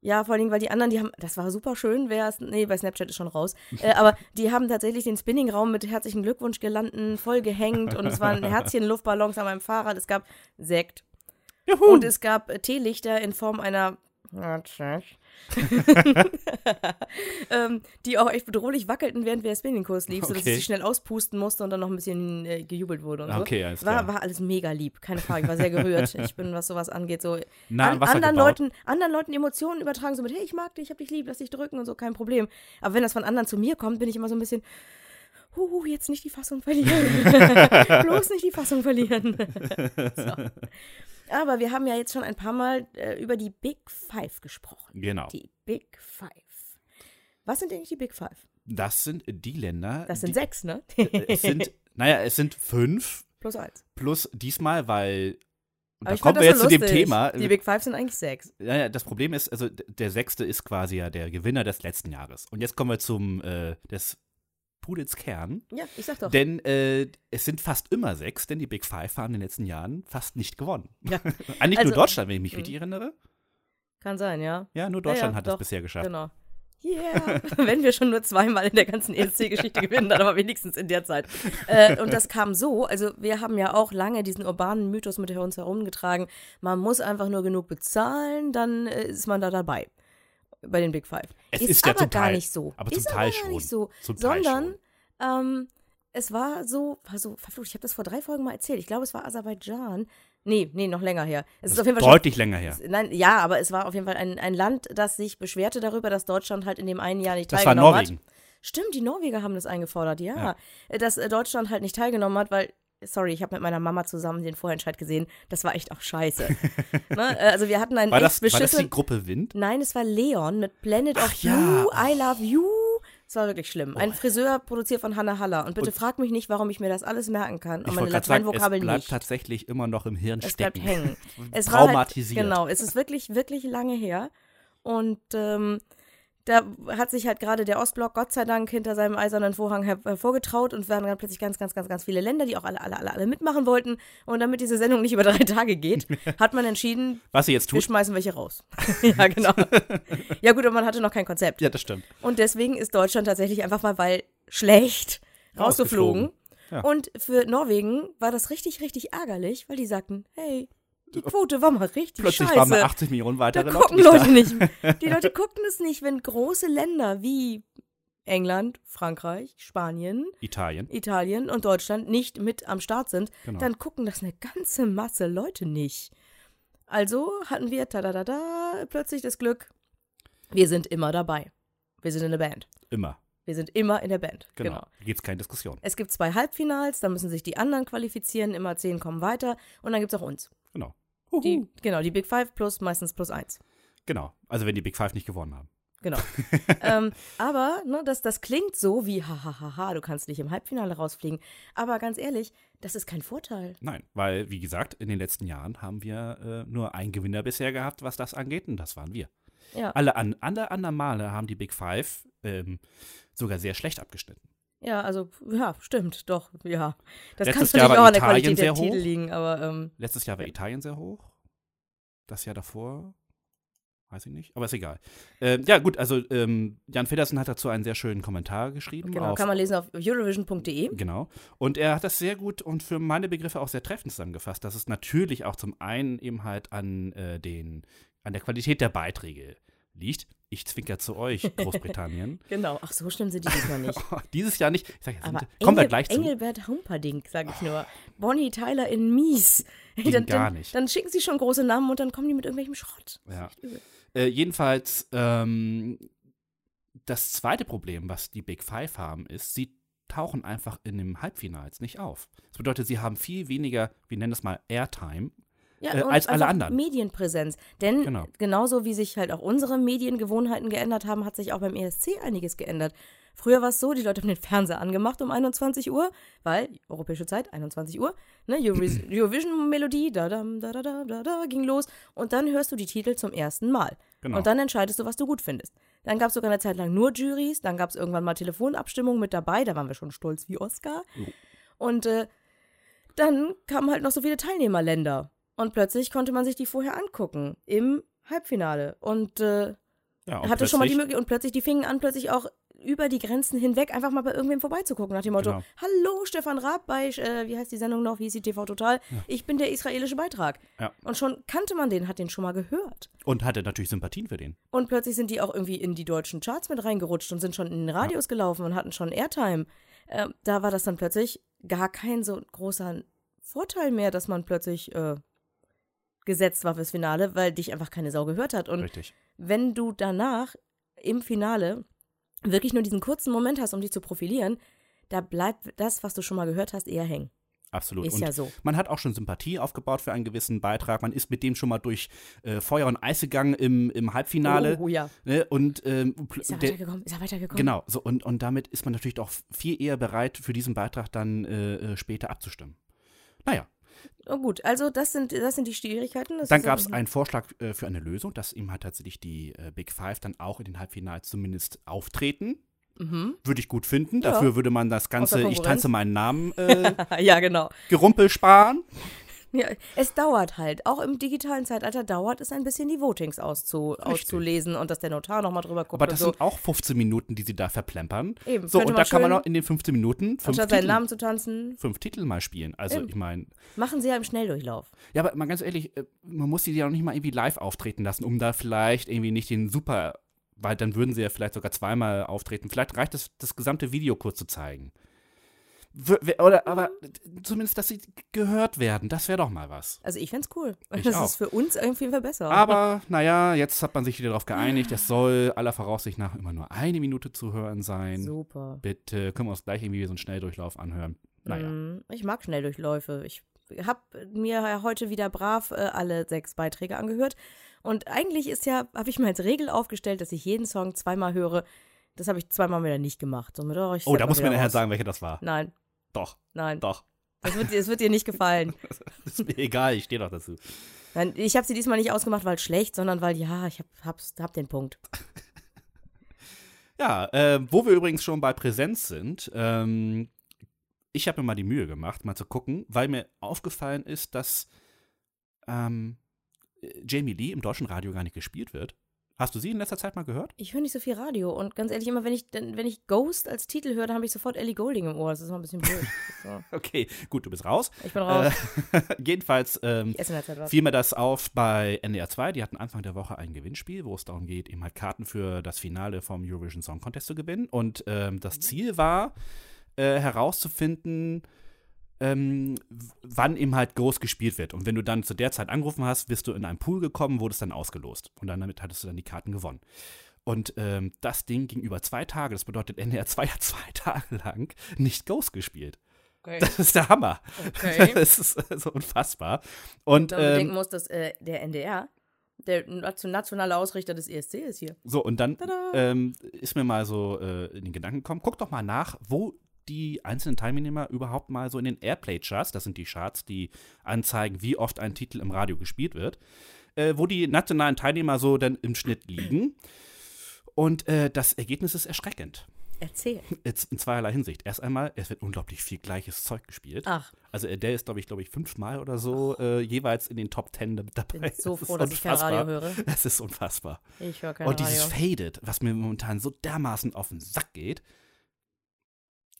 Ja, vor allen Dingen, weil die anderen, die haben, das war super schön, wer es, nee, bei Snapchat ist schon raus, äh, aber die haben tatsächlich den Spinningraum mit herzlichen Glückwunsch gelanden, voll gehängt und es waren Herzchen-Luftballons an meinem Fahrrad, es gab Sekt. Juhu. und es gab äh, Teelichter in Form einer ähm, die auch echt bedrohlich wackelten, während der Spinningkurs lief, sodass Okay. ich sie schnell auspusten musste und dann noch ein bisschen äh, gejubelt wurde und so. Okay, alles war, klar. war alles mega lieb, keine Frage. Ich war sehr gerührt. Ich bin, was sowas angeht, so Na, an, anderen, gebaut. Leuten, anderen Leuten Emotionen übertragen, so mit, hey, ich mag dich, ich hab dich lieb, lass dich drücken und so, kein Problem. Aber wenn das von anderen zu mir kommt, bin ich immer so ein bisschen, huhu, jetzt nicht die Fassung verlieren. Bloß nicht die Fassung verlieren. so. Aber wir haben ja jetzt schon ein paar Mal äh, über die Big Five gesprochen. Genau. Die Big Five. Was sind eigentlich die Big Five? Das sind die Länder. Das sind die, sechs, ne? Es sind, naja, es sind fünf Plus eins. plus diesmal, weil. Und da kommen wir jetzt so zu dem. Thema. Die Big Five sind eigentlich sechs. Naja, das Problem ist, also der sechste ist quasi ja der Gewinner des letzten Jahres. Und jetzt kommen wir zum äh, des Pudels Kern. Ja, ich sag doch. Denn äh, es sind fast immer sechs, denn die Big Five haben in den letzten Jahren fast nicht gewonnen. Ja. Eigentlich Also- nur Deutschland, wenn ich mich richtig erinnere. Kann sein, ja. Ja, nur Deutschland ja, hat das doch, bisher geschafft. Genau. Yeah, wenn wir schon nur zweimal in der ganzen ESC-Geschichte gewinnen, dann aber wenigstens in der Zeit. Äh, und das kam so, also wir haben ja auch lange diesen urbanen Mythos mit uns herumgetragen, man muss einfach nur genug bezahlen, dann äh, ist man da dabei. Bei den Big Five. Es ist ja aber zum gar Teil- nicht so. aber ist zum Teil aber gar schon. nicht so. Zum Teil sondern ähm, es war so, war so, verflucht, ich habe das vor drei Folgen mal erzählt. Ich glaube, es war Aserbaidschan. Nee, nee, noch länger her. Es ist auf jeden Fall schon Deutlich länger her. Nein, ja, aber es war auf jeden Fall ein, ein Land, das sich beschwerte darüber, dass Deutschland halt in dem einen Jahr nicht Das war teilgenommen Norwegen. hat. Stimmt, die Norweger haben das eingefordert, ja. Ja. Dass äh, Deutschland halt nicht teilgenommen hat, weil, sorry, ich habe mit meiner Mama zusammen den Vorentscheid gesehen. Das war echt auch scheiße. ne? äh, Also wir hatten einen War das, war das die. Gruppe Wind? Nein, es war Leon mit Planet of ja. You, I Love You. Es war wirklich schlimm. Ein Friseur produziert von Hannah Haller. Und bitte Und- frag mich nicht, warum ich mir das alles merken kann. Und meine gerade sagen, es Lateinvokabeln bleibt nicht. tatsächlich immer noch im Hirn Es stecken. bleibt hängen. Es war halt, Traumatisiert. genau, es ist wirklich, wirklich lange her. Und ähm, da hat sich halt gerade der Ostblock Gott sei Dank hinter seinem eisernen Vorhang her hervorgetraut und waren dann plötzlich ganz, ganz, ganz, ganz viele Länder, die auch alle, alle, alle, alle mitmachen wollten. Und damit diese Sendung nicht über drei Tage geht, hat man entschieden, Was sie jetzt wir tut? schmeißen welche raus. ja, genau. ja, gut, und man hatte noch kein Konzept. Ja, das stimmt. Und deswegen ist Deutschland tatsächlich einfach mal, weil schlecht, rausgeflogen. Rausgeflogen. Ja. Und für Norwegen war das richtig, richtig ärgerlich, weil die sagten, hey, die Quote war mal richtig Plötzlich scheiße. waren wir 80 Millionen da weitere gucken Leute Leute nicht nicht. Die Leute gucken es nicht, wenn große Länder wie England, Frankreich, Spanien, da. Italien. Italien und Deutschland nicht mit am Start sind, Genau. dann gucken das eine ganze Masse Leute nicht. Also hatten wir tadadada, plötzlich das Glück, wir sind immer dabei. Wir sind in der Band. Immer. Wir sind immer in der Band. Genau. genau. Da gibt es keine Diskussion. Es gibt zwei Halbfinals, da müssen sich die anderen qualifizieren, immer zehn kommen weiter und dann gibt es auch uns. Genau. Die, genau, die Big Five plus meistens plus eins. Genau. Also wenn die Big Five nicht gewonnen haben. Genau. ähm, aber ne, das, das klingt so wie, hahaha, du kannst nicht im Halbfinale rausfliegen. Aber ganz ehrlich, das ist kein Vorteil. Nein, weil, wie gesagt, in den letzten Jahren haben wir äh, nur einen Gewinner bisher gehabt, was das angeht, und das waren wir. Ja, Alle, an, alle anderen Male haben die Big Five ähm, sogar sehr schlecht abgeschnitten. Ja, also, ja, stimmt, doch, ja. Das Letztes kann natürlich auch an der Italien Qualität der hoch. Titel liegen, aber ähm, Letztes Jahr war Italien sehr hoch. Das Jahr davor, weiß ich nicht, aber ist egal. Ähm, ja, gut, also ähm, Jan Feddersen hat dazu einen sehr schönen Kommentar geschrieben. genau, auf, kann man lesen auf eurovision.de. Genau. Und er hat das sehr gut und für meine Begriffe auch sehr treffend zusammengefasst, dass es natürlich auch zum einen eben halt an äh, den, an der Qualität der Beiträge liegt. Ich zwinker zu euch, Großbritannien. Genau, ach, so schlimm sind die diesmal nicht. Dieses Jahr nicht. Ich sag, Aber sind, kommen wir Engel- gleich zu. Engelbert Humperdinck, sag ich nur. Bonnie Tyler in Mies. Ging dann, gar dann, nicht. Dann schicken sie schon große Namen und dann kommen die mit irgendwelchem Schrott. Ja. Äh, jedenfalls, ähm, das zweite Problem, was die Big Five haben, ist, sie tauchen einfach in den Halbfinals nicht auf. Das bedeutet, sie haben viel weniger, wir nennen das mal Airtime, Ja, Äh, als alle anderen. Medienpräsenz. Denn Genau. genauso wie sich halt auch unsere Mediengewohnheiten geändert haben, hat sich auch beim ESC einiges geändert. Früher war es so, die Leute haben den Fernseher angemacht um 21 Uhr, weil, europäische Zeit, 21 Uhr, ne, Eurovis- Eurovision-Melodie, da, da, da, da, da, da, da, ging los. Und dann hörst du die Titel zum ersten Mal. Genau. Und dann entscheidest du, was du gut findest. Dann gab es sogar eine Zeit lang nur Juries, dann gab es irgendwann mal Telefonabstimmungen mit dabei, da waren wir schon stolz wie Oscar. Und äh, dann kamen halt noch so viele Teilnehmerländer. Und plötzlich konnte man sich die vorher angucken im Halbfinale. Und äh, ja, und hatte schon mal die Möglichkeit, und plötzlich, die fingen an, plötzlich auch über die Grenzen hinweg einfach mal bei irgendwem vorbeizugucken, nach dem Motto, Genau. hallo, Stefan Raab bei, äh, wie heißt die Sendung noch, wie hieß die TV Total? Ich bin der israelische Beitrag. Ja. Und schon kannte man den, hat den schon mal gehört. Und hatte natürlich Sympathien für den. Und plötzlich sind die auch irgendwie in die deutschen Charts mit reingerutscht und sind schon in den Radios gelaufen und hatten schon Airtime. Ähm, da war das dann plötzlich gar kein so großer Vorteil mehr, dass man plötzlich äh, gesetzt war fürs Finale, weil dich einfach keine Sau gehört hat. Und Richtig. wenn du danach im Finale wirklich nur diesen kurzen Moment hast, um dich zu profilieren, da bleibt das, was du schon mal gehört hast, eher hängen. Absolut. Ist und ja so. man hat auch schon Sympathie aufgebaut für einen gewissen Beitrag. Man ist mit dem schon mal durch äh, Feuer und Eis gegangen im, im Halbfinale. Oh, oh ja. Ne? Und ähm, Ist er weitergekommen? Ist er weitergekommen? Genau, so, und, und damit ist man natürlich auch viel eher bereit, für diesen Beitrag dann äh, äh, später abzustimmen. Naja, Oh, gut, also das sind, das sind die Schwierigkeiten. Das dann gab es einen Vorschlag äh, für eine Lösung, dass ihm halt tatsächlich die äh, Big Five dann auch in den Halbfinals zumindest auftreten. Mhm. Würde ich gut finden. Ja. Dafür würde man das ganze Ich tanze meinen Namen äh, ja, genau. Gerumpel sparen. Ja, es dauert halt. Auch im digitalen Zeitalter dauert es ein bisschen, die Votings auszu auszulesen und dass der Notar nochmal drüber guckt. Aber das so. sind auch 15 Minuten, die sie da verplempern. Eben, so, und da kann man auch in den 15 Minuten fünf Anstatt seinen Titel, Namen zu tanzen, fünf Titel mal spielen. Also, Eben. ich meine, machen sie ja im Schnelldurchlauf. ja, aber mal ganz ehrlich, äh, man muss die ja auch nicht mal irgendwie live auftreten lassen, um da vielleicht irgendwie nicht den super, weil dann würden sie ja vielleicht sogar zweimal auftreten. Vielleicht reicht es, das gesamte Video kurz zu zeigen. Oder, aber zumindest, dass sie gehört werden, das wäre doch mal was. Also ich fänd's cool. Ich das auch. ist für uns auf jeden Fall besser. Aber naja, jetzt hat man sich wieder darauf geeinigt, es soll aller Voraussicht nach immer nur eine Minute zu hören sein. Super. Bitte können wir uns gleich irgendwie so einen Schnelldurchlauf anhören. Naja. Mm, Ich mag Schnelldurchläufe. Ich habe mir heute wieder brav äh, alle sechs Beiträge angehört. Und eigentlich ist ja, habe ich mir als Regel aufgestellt, dass ich jeden Song zweimal höre. Das habe ich zweimal wieder nicht gemacht. Somit, oh, ich Oh, set da muss mir wieder nachher raus. sagen, welcher das war. Nein, Doch, nein. doch. Das wird, das wird dir nicht gefallen. ist mir egal, ich stehe doch dazu. Nein, ich habe sie diesmal nicht ausgemacht, weil schlecht, sondern weil, ja, ich hab, hab's, hab den Punkt. Ja, äh, wo wir übrigens schon bei Präsenz sind, ähm, ich habe mir mal die Mühe gemacht, mal zu gucken, weil mir aufgefallen ist, dass ähm, Jamie Lee im deutschen Radio gar nicht gespielt wird. Hast du sie in letzter Zeit mal gehört? Ich höre nicht so viel Radio und ganz ehrlich, immer wenn ich, wenn ich Ghost als Titel höre, dann habe ich sofort Ellie Golding im Ohr. Das ist immer ein bisschen blöd. So, Okay, gut, du bist raus. ich bin raus. Äh, jedenfalls ähm, fiel mir das auf bei NDR 2. Die hatten Anfang der Woche ein Gewinnspiel, wo es darum geht, eben halt Karten für das Finale vom Eurovision Song Contest zu gewinnen. Und ähm, das Ziel war, äh, herauszufinden, ähm, wann eben halt groß gespielt wird. Und wenn du dann zu der Zeit angerufen hast, bist du in einen Pool gekommen, wurdest dann ausgelost. Und dann damit hattest du dann die Karten gewonnen. Und ähm, das Ding ging über zwei Tage. Das bedeutet, NDR 2 hat zwei Tage lang nicht Ghost gespielt. Okay. Das ist der Hammer. Okay. Das ist so unfassbar. Und Da man denken ähm, muss, dass äh, der NDR, der nat- nationale Ausrichter des ESC ist hier. so, und dann ähm, ist mir mal so äh, in den Gedanken gekommen, guck doch mal nach, wo die einzelnen Teilnehmer überhaupt mal so in den Airplay-Charts, das sind die Charts, die anzeigen, wie oft ein Titel im Radio gespielt wird, äh, wo die nationalen Teilnehmer so dann im Schnitt liegen. Und äh, das Ergebnis ist erschreckend. Erzähl. Jetzt in zweierlei Hinsicht. Erst einmal, es wird unglaublich viel gleiches Zeug gespielt. Ach, Also Adele ist, glaube ich, glaube ich, fünfmal oder so äh, jeweils in den Top Ten dabei. bin so froh, dass ich kein Radio höre. Es ist unfassbar. Ich höre kein Und dieses Radio. Faded, was mir momentan so dermaßen auf den Sack geht.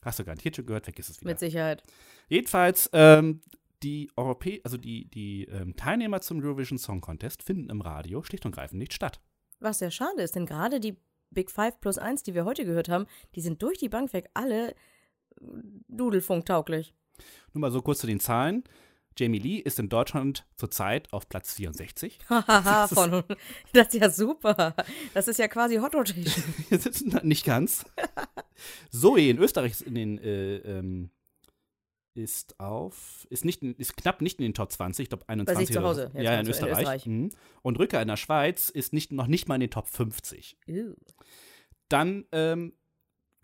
Hast du garantiert schon gehört, vergiss es wieder. Mit Sicherheit. Jedenfalls, ähm, die Europä also die, die ähm, Teilnehmer zum Eurovision Song Contest finden im Radio schlicht und greifend nicht statt. Was sehr schade ist, denn gerade die Big Five plus eins, die wir heute gehört haben, die sind durch die Bank weg alle äh, Dudelfunk-tauglich. Nur mal so kurz zu den Zahlen. Jamie Lee ist in Deutschland zurzeit auf Platz 64. Hahaha, von. Das ist ja super. Das ist ja quasi Hot Rotation. Nicht ganz. Zoe in Österreich ist in den äh, ähm, ist auf ist nicht ist knapp nicht in den Top 20, ich glaube 21 sich zu Hause, jetzt ja, in du, in Österreich. Österreich. Mhm. Und Rücker in der Schweiz ist nicht noch nicht mal in den Top 50. Uh. Dann ähm,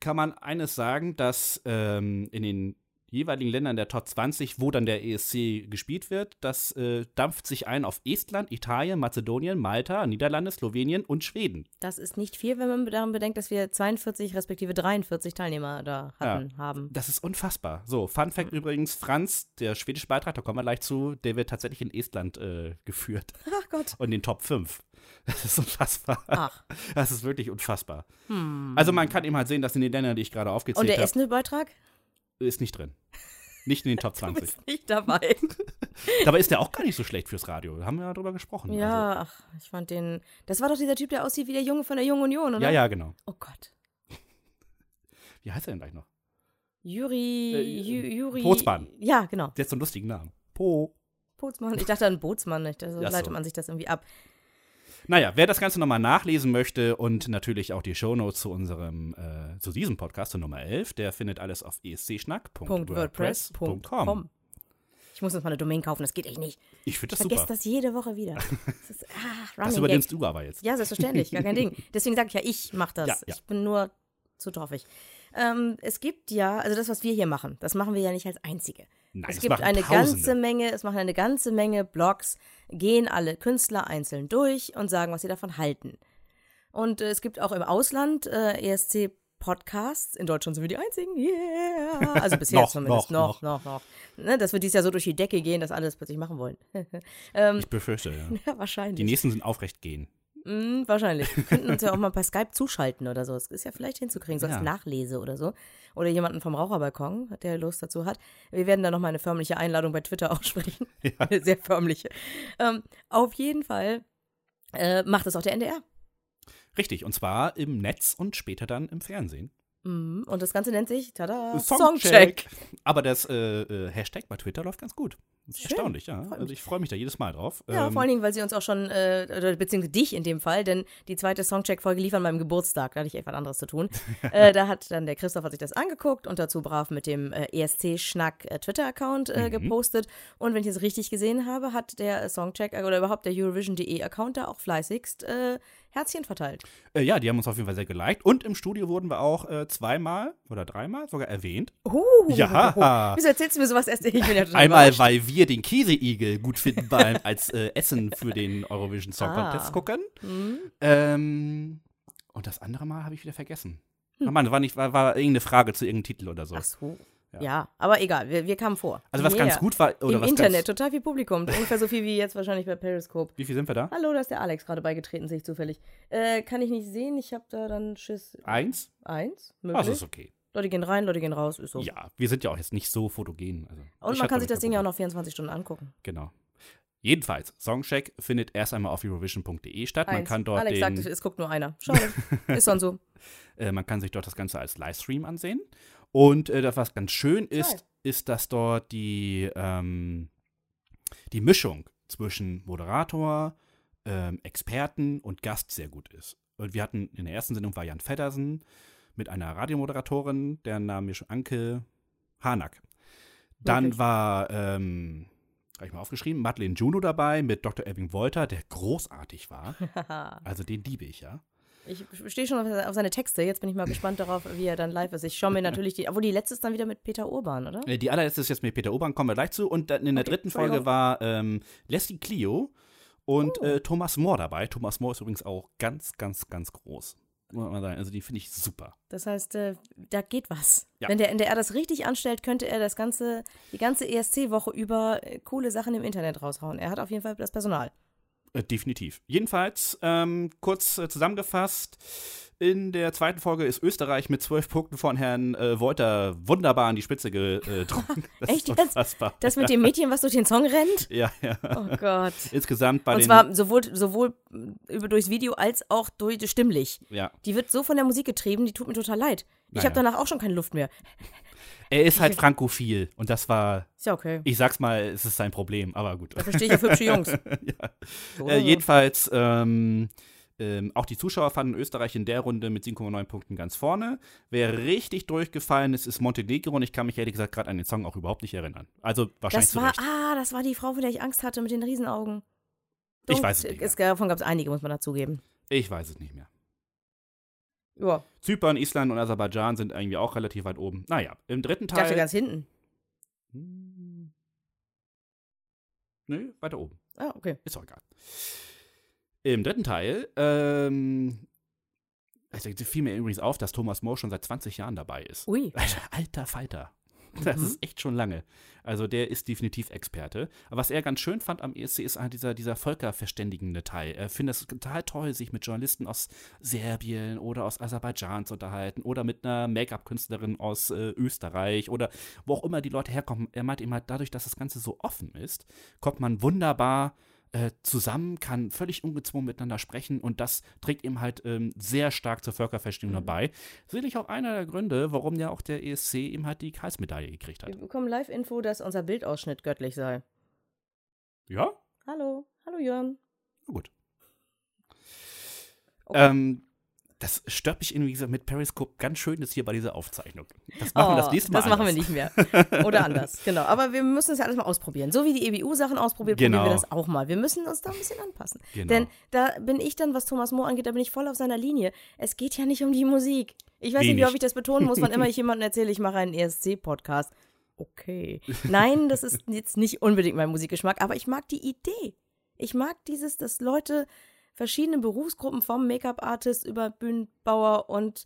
kann man eines sagen, dass ähm, in den jeweiligen Ländern der Top 20, wo dann der ESC gespielt wird, das äh, dampft sich ein auf Estland, Italien, Mazedonien, Malta, Niederlande, Slowenien und Schweden. Das ist nicht viel, wenn man daran bedenkt, dass wir 42 respektive 43 Teilnehmer da hatten, haben. Das ist unfassbar. So, Fun Fact übrigens, Franz, der schwedische Beitrag, da kommen wir gleich zu, der wird tatsächlich in Estland äh, geführt Ach Gott. und in den Top 5. Das ist unfassbar. Ach. Das ist wirklich unfassbar. Also man kann eben halt sehen, dass in den Ländern, die ich gerade Und aufgezählt der habe, Essende-Beitrag? Ist nicht drin. Nicht in den Top Du 20. bist nicht dabei. Dabei ist der auch gar nicht so schlecht fürs Radio. Da haben wir ja drüber gesprochen. Also, Ja, ach, ich fand den. Das war doch dieser Typ, der aussieht wie der Junge von der Jungen Union, oder? ja, ja, genau. Oh Gott. Wie heißt er denn gleich noch? Juri. Äh, Ju- Juri. Bootsmann. Ja, genau. Der hat so einen lustigen Namen. Po. Bootsmann. Ich dachte an Bootsmann nicht. Da Ach so. leitet man sich das irgendwie ab. Naja, wer das Ganze nochmal nachlesen möchte und natürlich auch die Shownotes zu unserem, äh, zu diesem Podcast, zur Nummer 11, der findet alles auf escschnack.wordpress.com. .wordpress.com. Ich muss uns mal eine Domain kaufen, das geht echt nicht. Ich finde Ich das vergesse super. das jede Woche wieder. Das, ist, ah, Das Running Gag. übernimmst du aber jetzt. Ja, selbstverständlich, gar kein Ding. Deswegen sage ich ja, ich mache das. Ja, ja. Ich bin nur zu troffig. Ähm, es gibt ja, also das, was wir hier machen, das machen wir ja nicht als Einzige. Nein, es gibt eine Tausende. ganze Menge, es machen eine ganze Menge Blogs, gehen alle Künstler einzeln durch und sagen, was sie davon halten. Und äh, es gibt auch im Ausland äh, ESC Podcasts. In Deutschland sind wir die einzigen. Yeah. Also bisher Noch, zumindest. noch, Noch, noch, noch. Ne, das wird dieses Jahr so durch die Decke gehen, dass alle das plötzlich machen wollen. ähm, Ich befürchte, ja. ja, wahrscheinlich. Die nächsten sind aufrecht gehen. Mm, wahrscheinlich. Wir könnten uns ja auch mal per Skype zuschalten oder so. Das ist ja vielleicht hinzukriegen, so als Ja. Nachlese oder so. Oder jemanden vom Raucherbalkon, der Lust dazu hat. Wir werden da nochmal eine förmliche Einladung bei Twitter aussprechen. Eine sehr förmliche. Ähm, auf jeden Fall äh, macht es auch der NDR. Richtig, und zwar im Netz und später dann im Fernsehen. Mm, Und das Ganze nennt sich, tada, Songcheck. Aber das äh, äh, Hashtag bei Twitter läuft ganz gut. Das ist Schön. erstaunlich, ja. Also ich freue mich da jedes Mal drauf. Ja, Ähm, vor allen Dingen, weil sie uns auch schon, äh, oder beziehungsweise dich in dem Fall, denn die zweite Songcheck-Folge lief an meinem Geburtstag, da hatte ich echt was anderes zu tun. äh, da hat dann der Christoph hat sich das angeguckt und dazu brav mit dem äh, ESC-Schnack äh, Twitter-Account äh, gepostet. Und wenn ich es richtig gesehen habe, hat der äh, Songcheck äh, oder überhaupt der Eurovision.de-Account da auch fleißigst Herzchen verteilt. äh, ja, die haben uns auf jeden Fall sehr geliked. Und im Studio wurden wir auch äh, zweimal oder dreimal sogar erwähnt. Uh, Ja. Wieso erzählst du mir sowas erst? Ich bin ja total Einmal, weil wir den Käseigel gut finden beim, als äh, Essen für den Eurovision Song Ah. Contest gucken. Hm? Ähm, und das andere Mal habe ich wieder vergessen. Oh Mann, war, nicht, war, war irgendeine Frage zu irgendeinem Titel oder so. Ach so. Ja. Ja. aber egal, wir, wir kamen vor. Also was Yeah. ganz gut war, oder Im was Internet, total viel Publikum. Ungefähr so viel wie jetzt wahrscheinlich bei Periscope. wie viel sind wir da? Hallo, da ist der Alex gerade beigetreten, sehe ich zufällig. Äh, kann ich nicht sehen, ich habe da dann Schiss. Eins? Eins? Möglich. Also ist okay. Leute gehen rein, Leute gehen raus, ist so. Ja, wir sind ja auch jetzt nicht so fotogen. Also Und man kann sich das Ding ja auch noch 24 Stunden angucken. Genau. Jedenfalls, Songcheck findet erst einmal auf Eurovision.de statt. Man Eins. kann dort Alex den, sagt, es guckt nur einer. Schade. ist dann so. äh, man kann sich dort das Ganze als Livestream ansehen. Und äh, das, was ganz schön ist, Geil. ist, dass dort die, ähm, die Mischung zwischen Moderator, ähm, Experten und Gast sehr gut ist. Und wir hatten in der ersten Sendung war Jan Feddersen mit einer Radiomoderatorin, deren Name ist Anke Hanak. Dann Wirklich? war, ähm, habe ich mal aufgeschrieben, Madeleine Juno dabei mit Dr. Elving Wolter, der großartig war. Also den liebe ich ja. ich stehe schon auf, seine Texte. Jetzt bin ich mal gespannt darauf, wie er dann live ist. Ich schaue mir natürlich die. Obwohl die letzte ist dann wieder mit Peter Urban, oder? Äh, Die allerletzte ist jetzt mit Peter Obern, kommen wir gleich zu. Und dann in der Okay, dritten Folge war ähm, Leslie Clio und Oh. äh, Thomas Moore dabei. Thomas Moore ist übrigens auch ganz, ganz, ganz groß. Muss man sagen. Also die finde ich super. Das heißt, äh, da geht was. Ja. Wenn der NDR das richtig anstellt, könnte er das ganze, die ganze ESC-Woche über äh, coole Sachen im Internet raushauen. Er hat auf jeden Fall das Personal. Äh, definitiv. Jedenfalls, ähm, kurz äh, zusammengefasst, in der zweiten Folge ist Österreich mit zwölf Punkten von Herrn äh, Wolter wunderbar an die Spitze gedrungen. Das Echt ist unfassbar. Das mit dem Mädchen, was durch den Song rennt? ja, ja. Oh Gott. Insgesamt bei Und zwar sowohl, sowohl über durchs Video als auch durch stimmlich. ja. Die wird so von der Musik getrieben, die tut mir total leid. Ich Naja. habe danach auch schon keine Luft mehr. Er ist halt frankophil und das war, Ist ja okay. ich sag's mal, es ist sein Problem, aber gut. Da verstehe ich auf hübsche Jungs. ja. So Äh, jedenfalls, ähm, ähm, auch die Zuschauer fanden Österreich in der Runde mit 7,9 Punkten ganz vorne. Wer richtig durchgefallen ist, ist Montenegro und ich kann mich ehrlich gesagt gerade an den Song auch überhaupt nicht erinnern. Also wahrscheinlich Das zu war, ah, das war die Frau, vor der ich Angst hatte mit den Riesenaugen. Ich Dunkel- weiß es nicht mehr. Es, davon gab es einige, muss man dazugeben. Ich weiß es nicht mehr. Ja, Zypern, Island und Aserbaidschan sind irgendwie auch relativ weit oben. Naja, im dritten ich dachte Teil. ganz hinten. Hm. Nö, weiter oben. Ah, okay. Ist doch egal. Im dritten Teil, ähm, also fiel mir übrigens auf, dass Thomas Moore schon seit 20 Jahren dabei ist. Ui. Alter, alter Fighter. Das Mhm. ist echt schon lange. Also der ist definitiv Experte. Aber was er ganz schön fand am ESC ist halt dieser, dieser völkerverständigende Teil. Er findet es total toll, sich mit Journalisten aus Serbien oder aus Aserbaidschan zu unterhalten oder mit einer Make-up-Künstlerin aus äh, Österreich oder wo auch immer die Leute herkommen. Er meint immer, dadurch, dass das Ganze so offen ist, kommt man wunderbar äh, zusammen, kann völlig ungezwungen miteinander sprechen und das trägt ihm halt ähm, sehr stark zur Völkerverständigung Mhm. dabei. Sicherlich auch einer der Gründe, warum ja auch der ESC ihm halt die Karlsmedaille gekriegt hat. Wir bekommen Live-Info, dass unser Bildausschnitt göttlich sei. Ja, Hallo. Hallo, Jörn. na gut. Okay. Ähm, das stört mich irgendwie so mit Periscope ganz schön jetzt hier bei dieser Aufzeichnung. Das machen wir das nächste Mal. Oh, das machen wir anders. nicht mehr. Oder anders, genau. Aber wir müssen es ja alles mal ausprobieren. So wie die EBU-Sachen ausprobiert, Genau. probieren wir das auch mal. Wir müssen uns da ein bisschen anpassen. Genau. Denn da bin ich dann, was Thomas Moore angeht, da bin ich voll auf seiner Linie. Es geht ja nicht um die Musik. Ich weiß nicht, wie Wenig. oft ich das betonen muss, wann immer ich jemandem erzähle, ich mache einen ESC-Podcast. Okay. Nein, das ist jetzt nicht unbedingt mein Musikgeschmack, aber ich mag die Idee. Ich mag dieses, dass Leute verschiedene Berufsgruppen vom Make-up-Artist über Bühnenbauer und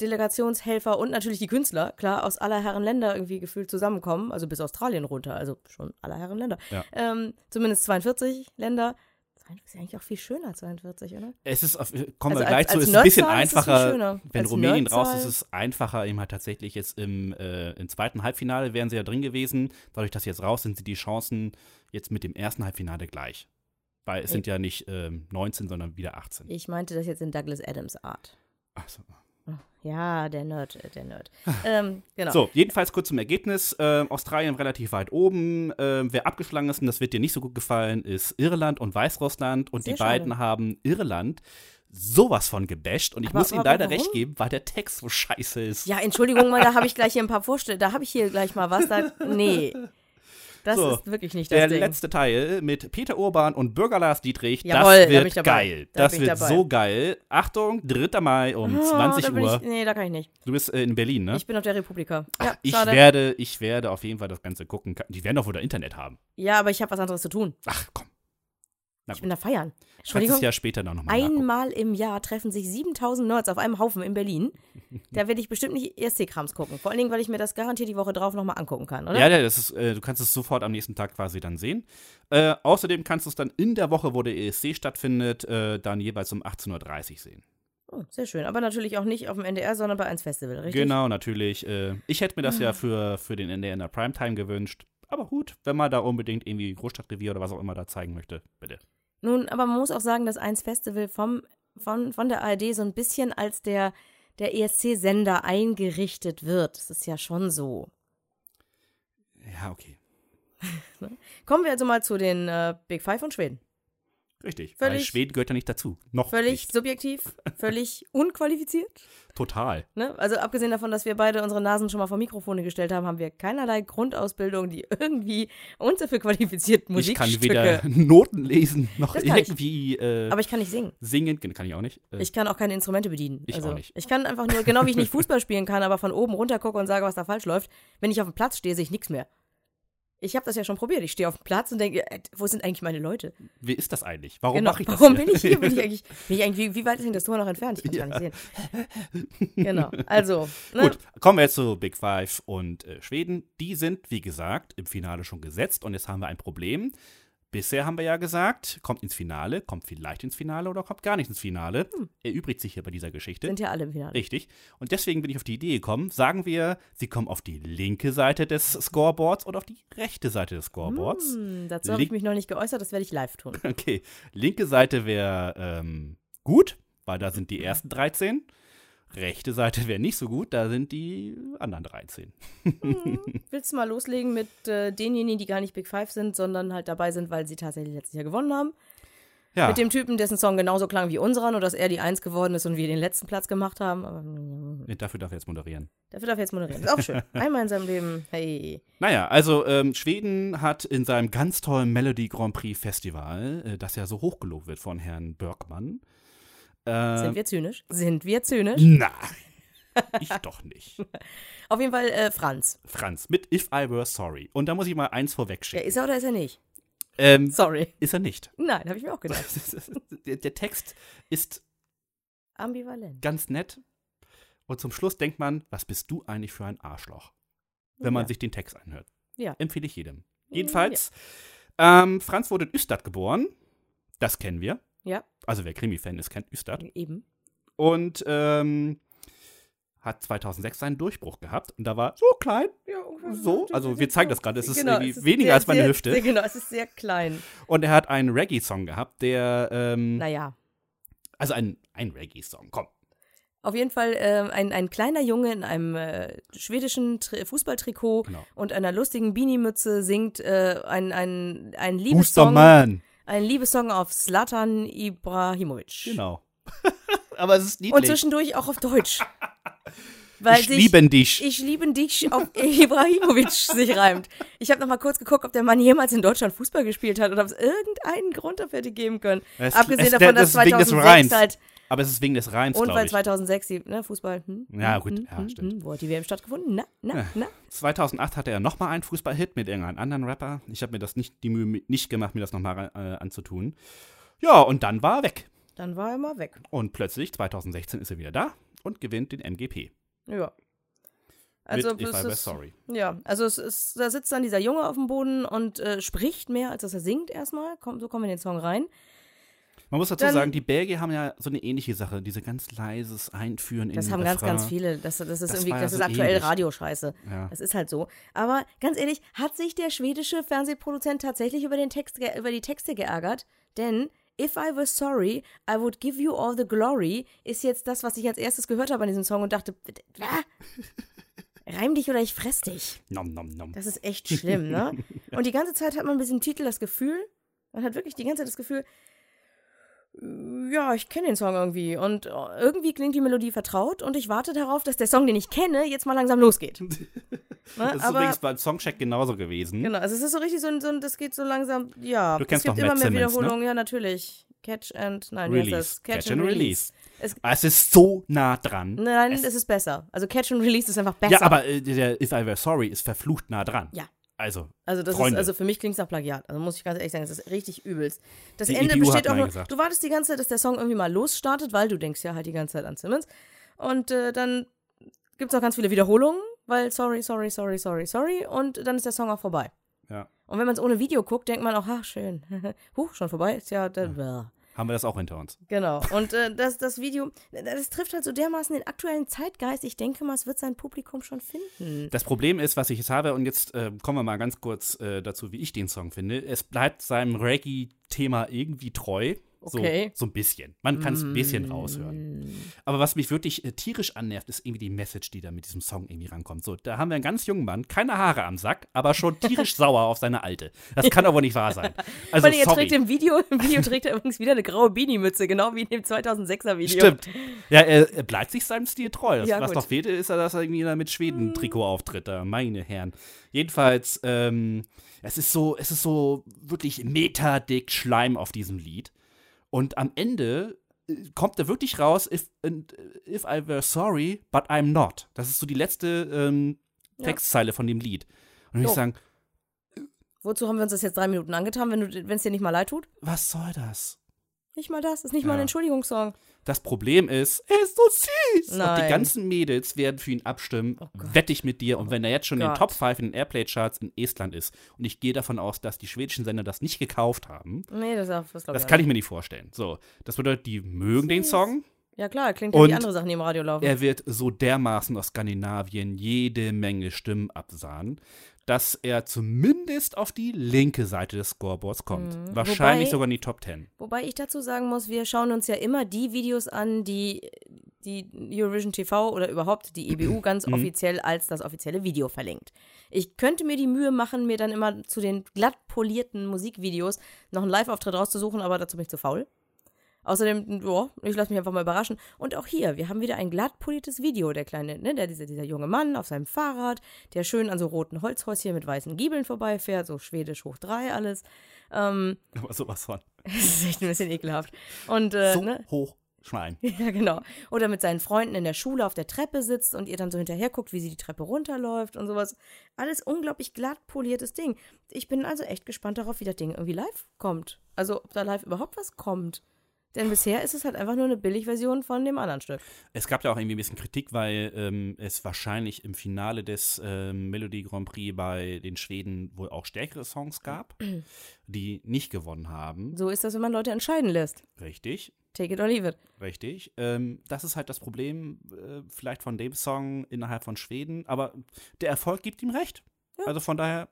Delegationshelfer und natürlich die Künstler, klar, aus aller Herren Länder irgendwie gefühlt zusammenkommen, also bis Australien runter, also schon aller Herren Länder. Ja. Ähm, zumindest 42 Länder. 42 ist ja eigentlich auch viel schöner, 42, oder? Es ist, auf, kommen Also wir gleich als- zu, als ist ein bisschen Nerdzahl einfacher. Wenn Als Rumänien raus ist, Nerdzahl- ist es einfacher. Eben halt tatsächlich jetzt im, äh, im zweiten Halbfinale wären sie ja drin gewesen. Dadurch, dass sie jetzt raus sind, sind die Chancen jetzt mit dem ersten Halbfinale gleich. Weil es sind ja nicht ähm, 19, sondern wieder 18. Ich meinte das jetzt in Douglas Adams Art. Ach so. Ja, der Nerd, äh, der Nerd. ähm, genau. So, jedenfalls kurz zum Ergebnis. Ähm, Australien relativ weit oben. Ähm, wer abgeschlagen ist, und das wird dir nicht so gut gefallen, ist Irland und Weißrussland. Und Sehr die beiden schade. haben Irland sowas von gebasht. Und ich Aber- muss ihnen leider warum? recht geben, weil der Text so scheiße ist. Ja, Entschuldigung mal, da habe ich gleich hier ein paar Vorstellungen. Da habe ich hier gleich mal was. Da, nee. Das So, ist wirklich nicht das Der Ding. letzte Teil mit Peter Urban und Bürger Lars Dietrich, Jawohl, da das wird dabei. geil. Da das wird dabei. so geil. Achtung, 3. Mai um Ah, 20 da bin Uhr. Ich, nee, da kann ich nicht. Du bist äh, in Berlin, ne? Ich bin auf der Republika. Ja, ich schade. werde, ich werde auf jeden Fall das Ganze gucken. Die werden doch wohl da Internet haben. ja, aber ich habe was anderes zu tun. Ach, komm. Ich bin da feiern. Entschuldigung. es ja später noch mal nachgucken. Einmal im Jahr treffen sich 7000 Nerds auf einem Haufen in Berlin. Da werde ich bestimmt nicht ESC-Krams gucken. Vor allen Dingen, weil ich mir das garantiert die Woche drauf nochmal angucken kann, oder? Ja, ja, das ist, äh, du kannst es sofort am nächsten Tag quasi dann sehen. Äh, außerdem kannst du es dann in der Woche, wo der ESC stattfindet, äh, dann jeweils um 18.30 Uhr sehen. Oh, sehr schön. Aber natürlich auch nicht auf dem NDR, sondern bei 1 Festival, richtig? Genau, natürlich. Äh, ich hätte mir das Ah. ja für, für den NDR in der Primetime gewünscht. Aber gut, wenn man da unbedingt irgendwie Großstadtrevier oder was auch immer da zeigen möchte, bitte. Nun, aber man muss auch sagen, dass 1 Festival vom, von, von der ARD so ein bisschen als der, der ESC-Sender eingerichtet wird. Das ist ja schon so. Ja, okay. Kommen wir also mal zu den äh, Big Five von Schweden. Richtig. Weil Völlig- Schweden gehört ja nicht dazu. Noch Völlig nicht. subjektiv, völlig unqualifiziert. Total. Ne? Also abgesehen davon, dass wir beide unsere Nasen schon mal vor Mikrofone gestellt haben, haben wir keinerlei Grundausbildung, die irgendwie uns dafür qualifiziert, Ich kann Musikstücke. weder Noten lesen, noch irgendwie äh, aber ich kann nicht singen. singen. Kann ich auch nicht. Äh, Ich kann auch keine Instrumente bedienen. Ich auch also, nicht. Ich kann einfach nur, genau wie ich nicht Fußball spielen kann, aber von oben runter gucke und sage, was da falsch läuft. Wenn ich auf dem Platz stehe, sehe ich nichts mehr. Ich habe das ja schon probiert. Ich stehe auf dem Platz und denke, äh, wo sind eigentlich meine Leute? wie ist das eigentlich? Warum genau. mache ich das Warum hier? bin ich hier? Bin ich eigentlich, bin ich eigentlich wie, wie weit ist denn das Tor noch entfernt? Ich kann es gar nicht sehen. Genau. Also, ne? Gut, kommen wir jetzt zu Big Five und äh, Schweden. Die sind, wie gesagt, im Finale schon gesetzt und jetzt haben wir ein Problem. Bisher haben wir ja gesagt, kommt ins Finale, kommt vielleicht ins Finale oder kommt gar nicht ins Finale. Erübrigt sich hier bei dieser Geschichte. Hm. sind ja alle im Finale. Richtig. Und deswegen bin ich auf die Idee gekommen, sagen wir, sie kommen auf die linke Seite des Scoreboards oder auf die rechte Seite des Scoreboards. Hm, dazu habe ich mich noch nicht geäußert, das werde ich live tun. Okay, linke Seite wäre ähm, gut, weil da sind die ersten 13. Rechte Seite wäre nicht so gut, da sind die anderen 13. Willst du mal loslegen mit äh, denjenigen, die gar nicht Big Five sind, sondern halt dabei sind, weil sie tatsächlich letztes Jahr gewonnen haben? Ja, Mit dem Typen, dessen Song genauso klang wie unserer, nur dass er die Eins geworden ist und wir den letzten Platz gemacht haben. Aber mm, nee, dafür darf er jetzt moderieren. dafür darf er jetzt moderieren. Ist auch schön. Einmal in seinem Leben. Hey. Naja, also ähm, Schweden hat in seinem ganz tollen Melody Grand Prix Festival, äh, das ja so hochgelobt wird von Herrn Bergmann. Äh, Sind wir zynisch? Sind wir zynisch? na, ich doch nicht. Auf jeden Fall äh, Franz. Franz mit If I Were Sorry. Und da muss ich mal eins Ja, vorwegschicken. ist er oder ist er nicht? ähm, Sorry. ist er nicht. Nein, habe ich mir auch gedacht. der, der Text ist Ambivalent. ganz nett. Und zum Schluss denkt man, was bist du eigentlich für ein Arschloch? Wenn man Ja. sich den Text anhört. Ja. Empfehle ich jedem. Jedenfalls, ähm, Franz wurde in Üstad geboren. Das kennen wir. Ja, Also wer Krimi-Fan ist, kennt Üstad. eben. Und ähm, hat 2006 seinen Durchbruch gehabt. Und da war so klein. Ja, So, also wir zeigen das gerade. Es ist Genau, irgendwie es ist weniger sehr, als meine sehr, Hüfte. Sehr, genau, es ist sehr klein. Und er hat einen Reggae-Song gehabt, der, ähm, Naja. also ein, ein Reggae-Song, komm. Auf jeden Fall ähm, ein, ein kleiner Junge in einem äh, schwedischen Tri Fußballtrikot Genau. und einer lustigen Beanie-Mütze singt äh, ein, ein, ein Liebessong, Boosterman. Ein Liebessong auf Slatan Ibrahimovic. Genau. Aber es ist niedlich. Und zwischendurch auch auf Deutsch. Weil ich sich- liebe dich. Ich liebe dich auf Ibrahimovic sich reimt. Ich habe noch mal kurz geguckt, ob der Mann jemals in Deutschland Fußball gespielt hat oder ob es irgendeinen Grund dafür hätte geben können. Es- Abgesehen es- davon, das dass des 2006 Reims, halt Aber es ist wegen des Reims, und weil glaube ich. 2006 die ne, Fußball. Hm, Ja, hm, gut, hm, ja, hm, stimmt. Hm, wo hat die WM stattgefunden? Na, na, Ja. na. 2008 hatte er nochmal einen Fußball-Hit mit irgendeinem anderen Rapper. Ich habe mir das nicht, die Mühe nicht gemacht, mir das nochmal äh, anzutun. Ja, und dann war er weg. Dann war er mal weg. Und plötzlich, 2016, ist er wieder da. und gewinnt den MGP. Ja. Also, mit If I Were Sorry. ja, also es ist, da sitzt dann dieser Junge auf dem Boden und äh, spricht mehr, als dass er singt erstmal. Komm, so kommen wir in den Song rein. Man muss dazu Dann- sagen, die Belgier haben ja so eine ähnliche Sache, diese ganz leises Einführen in Das haben ganz, Refrain. ganz viele. Das, das ist Das irgendwie, war ja das ist aktuell ähnlich. Radioscheiße. Ja. Das ist halt so. Aber ganz ehrlich, hat sich der schwedische Fernsehproduzent tatsächlich über, den Text, über die Texte geärgert? Denn If I were sorry, I would give you all the glory ist jetzt das, was ich als erstes gehört habe an diesem Song und dachte, ah, reim dich oder ich fress dich. Nom, nom, nom. Das ist echt schlimm, ne? Und die ganze Zeit hat man bei diesem Titel das Gefühl, man hat wirklich die ganze Zeit das Gefühl, ja, ich kenne den Song irgendwie und äh, irgendwie klingt die Melodie vertraut und ich warte darauf, dass der Song, den ich kenne, jetzt mal langsam losgeht. Ne? Das ist Aber übrigens beim Songcheck genauso gewesen. genau, also es ist so richtig so ein, so ein das geht so langsam, ja, Du kennst es gibt doch immer Matt mehr Simmons, ne? Wiederholungen, ja natürlich. Catch and, nein, wie heißt Release. das? Catch, and Release. Es, Ah, Es ist so nah dran. nein, es, es ist besser. Also Catch and Release ist einfach besser. Ja, aber äh, der If I Were Sorry ist verflucht nah dran. Ja. Also, Also das Freunde. ist, also für mich klingt es nach Plagiat. Also muss ich ganz ehrlich sagen, das ist richtig übelst. Das Die Ende hat besteht auch nur, du wartest die ganze Zeit, dass der Song irgendwie mal losstartet, weil du denkst ja halt die ganze Zeit an Simmons. Und äh, dann gibt es auch ganz viele Wiederholungen, weil sorry, sorry, sorry, sorry, sorry. Und dann ist der Song auch vorbei. ja. Und wenn man es ohne Video guckt, denkt man auch, ach schön, huch, schon vorbei. Ist ja, dann, Haben wir das auch hinter uns. Genau. Und äh, das, das Video, das trifft halt so dermaßen den aktuellen Zeitgeist. Ich denke mal, es wird sein Publikum schon finden. Das Problem ist, was ich jetzt habe, und jetzt äh, kommen wir mal ganz kurz äh, dazu, wie ich den Song finde. Es bleibt seinem Reggae-Thema irgendwie treu. Okay. Mm. So, so ein bisschen. Man kann es ein bisschen raushören. Aber was mich wirklich äh, tierisch annervt, ist irgendwie die Message, die da mit diesem Song irgendwie rankommt. So, da haben wir einen ganz jungen Mann, keine Haare am Sack, aber schon tierisch sauer auf seine Alte. Das kann aber nicht wahr sein. Also, Weil er sorry. trägt im Video, im Video trägt er übrigens wieder eine graue Beanie-Mütze, genau wie in dem 2006er Video. Stimmt. Ja, er, er bleibt sich seinem Stil treu. Das, Ja, was doch fehlt, ist, dass er irgendwie da mit Schweden-Trikot auftritt. Da, meine Herren. Jedenfalls, ähm, es ist so, es ist so wirklich metadick Schleim auf diesem Lied. Und am Ende äh, kommt da wirklich raus, if, äh, if I were sorry, but I'm not. Das ist so die letzte ähm, Ja. Textzeile von dem Lied. Und ich sagen, Wozu haben wir uns das jetzt drei Minuten angetan, wenn es dir nicht mal leid tut? was soll das? Nicht mal das, ist nicht mal ein Ja. Entschuldigungssong. Das Problem ist, er ist so süß. Und Nein. die ganzen Mädels werden für ihn abstimmen. Oh. Wette ich mit dir. Und wenn er jetzt schon in den Gott. Top 5 in den Airplay-Charts in Estland ist, und ich gehe davon aus, dass die schwedischen Sender das nicht gekauft haben, Nee, das, das ich das auch kann ich mir nicht vorstellen. So, das bedeutet, die mögen den Song. Ja klar, klingt ja Und wie andere Sachen, die im Radio laufen. Er wird so dermaßen aus Skandinavien jede Menge Stimmen absahnen, dass er zumindest auf die linke Seite des Scoreboards kommt. Mhm. Wahrscheinlich Wobei- sogar in die Top 10. Wobei ich dazu sagen muss, wir schauen uns ja immer die Videos an, die die Eurovision TV oder überhaupt die EBU ganz Mhm. offiziell als das offizielle Video verlinkt. Ich könnte mir die Mühe machen, mir dann immer zu den glatt polierten Musikvideos noch einen Live-Auftritt rauszusuchen, aber dazu bin ich zu faul. Außerdem, ja, ich lasse mich einfach mal überraschen. Und auch hier, wir haben wieder ein glatt poliertes Video. Der kleine, ne, der, dieser, dieser junge Mann auf seinem Fahrrad, der schön an so roten Holzhäuschen mit weißen Giebeln vorbeifährt, so schwedisch hoch drei alles. Ähm, Aber sowas von. das ist echt ein bisschen ekelhaft. Und, äh, So ne? hoch Schwein. Ja, genau. Oder mit seinen Freunden in der Schule auf der Treppe sitzt und ihr dann so hinterher guckt, wie sie die Treppe runterläuft und sowas. Alles unglaublich glatt poliertes Ding. Ich bin also echt gespannt darauf, wie das Ding irgendwie live kommt. Also, ob da live überhaupt was kommt. Denn bisher ist es halt einfach nur eine Billigversion von dem anderen Stück. Es gab ja auch irgendwie ein bisschen Kritik, weil ähm, es wahrscheinlich im Finale des ähm, Melody Grand Prix bei den Schweden wohl auch stärkere Songs gab, die nicht gewonnen haben. So ist das, wenn man Leute entscheiden lässt. Richtig, Take it or leave it. richtig. Ähm, das ist halt das Problem äh, vielleicht von dem Song innerhalb von Schweden, aber der Erfolg gibt ihm recht. Ja. Also von daher,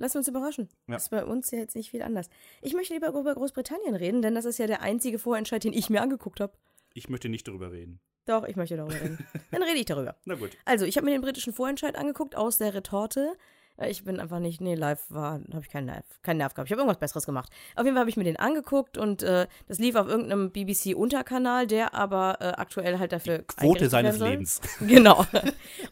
Lass uns überraschen. Ja. Ist bei uns ja jetzt nicht viel anders. Ich möchte lieber über Großbritannien reden, denn das ist ja der einzige Vorentscheid, den ich mir angeguckt habe. ich möchte nicht darüber reden. Doch, ich möchte darüber reden. Dann rede ich darüber. Na gut. Also, ich habe mir den britischen Vorentscheid angeguckt aus der Retorte. Äh, Ich bin einfach nicht, nee, live war, habe ich keinen Nerv, keinen Nerv gehabt. Ich habe irgendwas Besseres gemacht. Auf jeden Fall habe ich mir den angeguckt und äh, das lief auf irgendeinem BBC-Unterkanal, der aber äh, aktuell halt dafür. Quote eingerichtet seines. Lebens. Genau.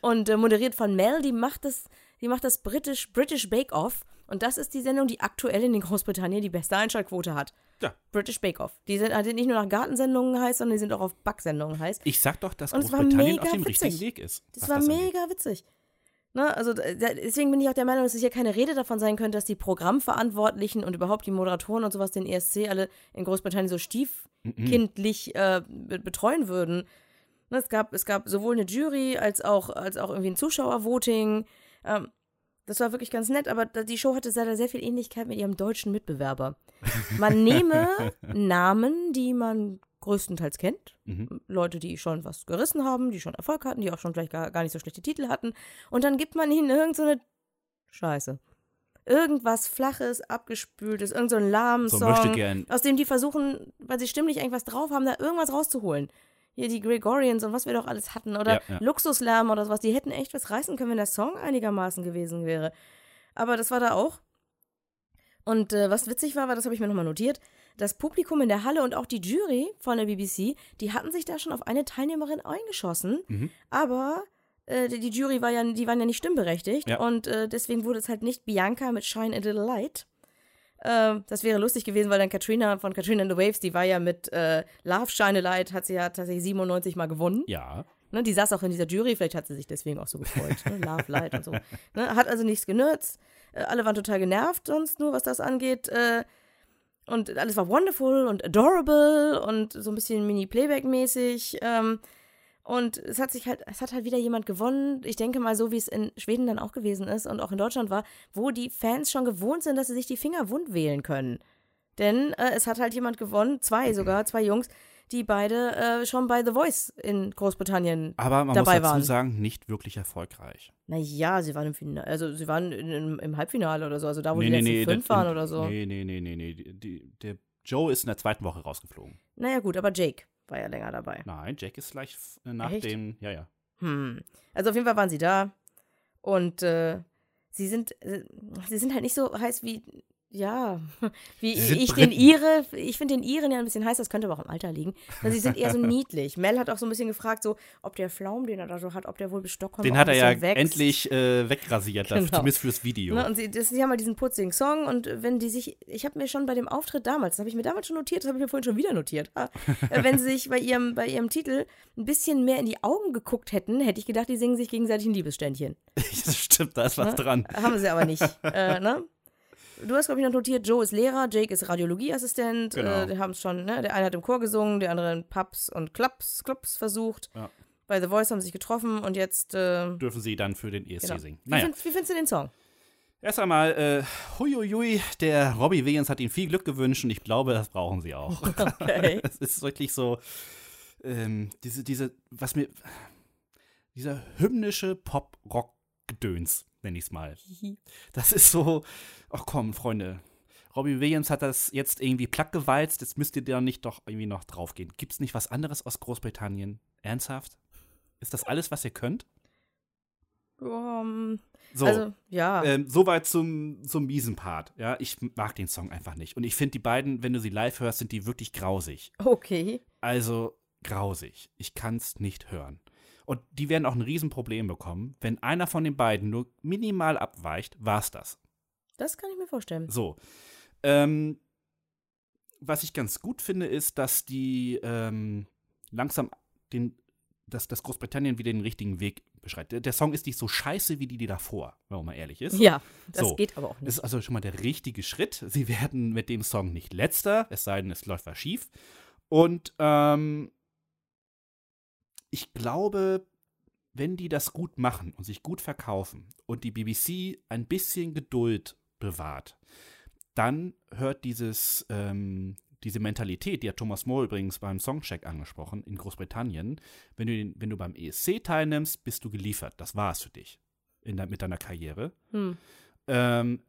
Und äh, moderiert von Mel, die macht das, die macht das British, British Bake Off. Und das ist die Sendung, die aktuell in den Großbritannien die beste Einschaltquote hat. Ja. British Bake Off. Die sind halt nicht nur nach Gartensendungen heiß, sondern die sind auch auf Backsendungen heiß. Ich sag doch, dass Großbritannien auf dem witzig. richtigen Weg ist. Das war angeht. mega witzig. Ne, also da- deswegen bin ich auch der Meinung, dass es hier keine Rede davon sein könnte, dass die Programmverantwortlichen und überhaupt die Moderatoren und sowas den ESC alle in Großbritannien so stiefkindlich äh, be- betreuen würden. Ne, es, gab, es gab sowohl eine Jury als auch, als auch irgendwie ein Zuschauervoting. Ähm, das war wirklich ganz nett, aber die Show hatte leider sehr viel Ähnlichkeit mit ihrem deutschen Mitbewerber. Man nehme Namen, die man größtenteils kennt. Mhm. Leute, die schon was gerissen haben, die schon Erfolg hatten, die auch schon vielleicht gar, gar nicht so schlechte Titel hatten. Und dann gibt man ihnen irgendeine so Scheiße. Irgendwas Flaches, Abgespültes, irgendein so lahmen so Song, aus dem die versuchen, weil sie stimmlich irgendwas drauf haben, da irgendwas rauszuholen hier die Gregorians und was wir doch alles hatten oder ja, ja. Luxuslärm oder sowas, die hätten echt was reißen können, wenn der Song einigermaßen gewesen wäre. Aber das war da auch. Und äh, was witzig war, war, das habe ich mir nochmal notiert, das Publikum in der Halle und auch die Jury von der BBC, die hatten sich da schon auf eine Teilnehmerin eingeschossen, mhm. aber äh, die Jury war ja, die waren ja nicht stimmberechtigt ja. und äh, deswegen wurde es halt nicht Bianca mit Shine a Little Light, äh, das wäre lustig gewesen, weil dann Katrina von Katrina and the Waves, die war ja mit äh, Love Shine a Light, hat sie ja tatsächlich 97 Mal gewonnen. Ja. Ne, die saß auch in dieser Jury, vielleicht hat sie sich deswegen auch so gefreut. ne? Love, Light und so. Ne? Hat also nichts genützt. Äh, alle waren total genervt, sonst nur, was das angeht. Äh, und alles war wonderful und adorable und so ein bisschen Mini-Playback-mäßig. Ähm, und es hat sich halt, es hat halt wieder jemand gewonnen. Ich denke mal, so wie es in Schweden dann auch gewesen ist und auch in Deutschland war, wo die Fans schon gewohnt sind, dass sie sich die Finger wund wählen können. Denn äh, es hat halt jemand gewonnen, zwei sogar, zwei Jungs, die beide äh, schon bei The Voice in Großbritannien Aber man dabei muss dazu waren. sagen, nicht wirklich erfolgreich. Naja, sie waren im Finale, also sie waren in, in, im Halbfinale oder so, also da, wo nee, die letzten nee, fünf waren oder so. Nee, nee, nee, nee, nee. Die, der Joe ist in der zweiten Woche rausgeflogen. Naja, gut, aber Jake war ja länger dabei. Nein, Jack ist gleich nach Echt? dem, ja, ja. Hm. Also auf jeden Fall waren sie da und äh, sie sind, äh, sie sind halt nicht so heiß wie ja, wie ich den Ire, ich finde den Iren ja ein bisschen heiß, das könnte aber auch im Alter liegen. Weil sie sind eher so niedlich. Mel hat auch so ein bisschen gefragt, so, ob der Flaum, den er da so hat, ob der wohl bis Stockholm Den hat er ja wächst. endlich äh, wegrasiert, genau. zumindest fürs Video. Ne, und sie, das, sie haben halt diesen putzigen Song und wenn die sich, ich habe mir schon bei dem Auftritt damals, das habe ich mir damals schon notiert, das habe ich mir vorhin schon wieder notiert, ah, äh, wenn sie sich bei ihrem, bei ihrem Titel ein bisschen mehr in die Augen geguckt hätten, hätte ich gedacht, die singen sich gegenseitig ein Liebesständchen. das stimmt, da ist was ne? dran. Haben sie aber nicht. äh, ne? Du hast, glaube ich, noch notiert, Joe ist Lehrer, Jake ist Radiologieassistent. Genau. Äh, die haben es schon, ne? Der eine hat im Chor gesungen, der andere in Pubs und Clubs, Clubs versucht. Ja. Bei The Voice haben sie sich getroffen und jetzt äh, dürfen sie dann für den ESC genau. singen. Naja. Wie, find, wie findest du den Song? Erst einmal, äh, huiuiui, der Robbie Williams hat ihnen viel Glück gewünscht und ich glaube, das brauchen sie auch. Okay. es ist wirklich so, ähm, diese, diese, was mir, dieser hymnische Pop-Rock-Gedöns nenne ich es mal. Das ist so, ach komm, Freunde. Robbie Williams hat das jetzt irgendwie plattgewalzt, jetzt müsst ihr da nicht doch irgendwie noch draufgehen. Gibt es nicht was anderes aus Großbritannien? Ernsthaft? Ist das alles, was ihr könnt? Um, so, also, ja. Ähm, Soweit zum, zum miesen Part. Ja, ich mag den Song einfach nicht. Und ich finde, die beiden, wenn du sie live hörst, sind die wirklich grausig. Okay. Also, grausig. Ich kann es nicht hören. Und die werden auch ein Riesenproblem bekommen. Wenn einer von den beiden nur minimal abweicht, war's das. Das kann ich mir vorstellen. So. Ähm, was ich ganz gut finde, ist, dass die ähm, langsam den, dass, dass Großbritannien wieder den richtigen Weg beschreitet. Der, der, Song ist nicht so scheiße wie die, die davor, wenn man mal ehrlich ist. Ja, das so. geht aber auch nicht. Das ist also schon mal der richtige Schritt. Sie werden mit dem Song nicht letzter, es sei denn, es läuft was schief. Und ähm, ich glaube, wenn die das gut machen und sich gut verkaufen und die BBC ein bisschen Geduld bewahrt, dann hört dieses, ähm, diese Mentalität, die hat Thomas Moore übrigens beim Songcheck angesprochen, in Großbritannien, wenn du, wenn du beim ESC teilnimmst, bist du geliefert. Das war es für dich in der, mit deiner Karriere. Hm. Ähm,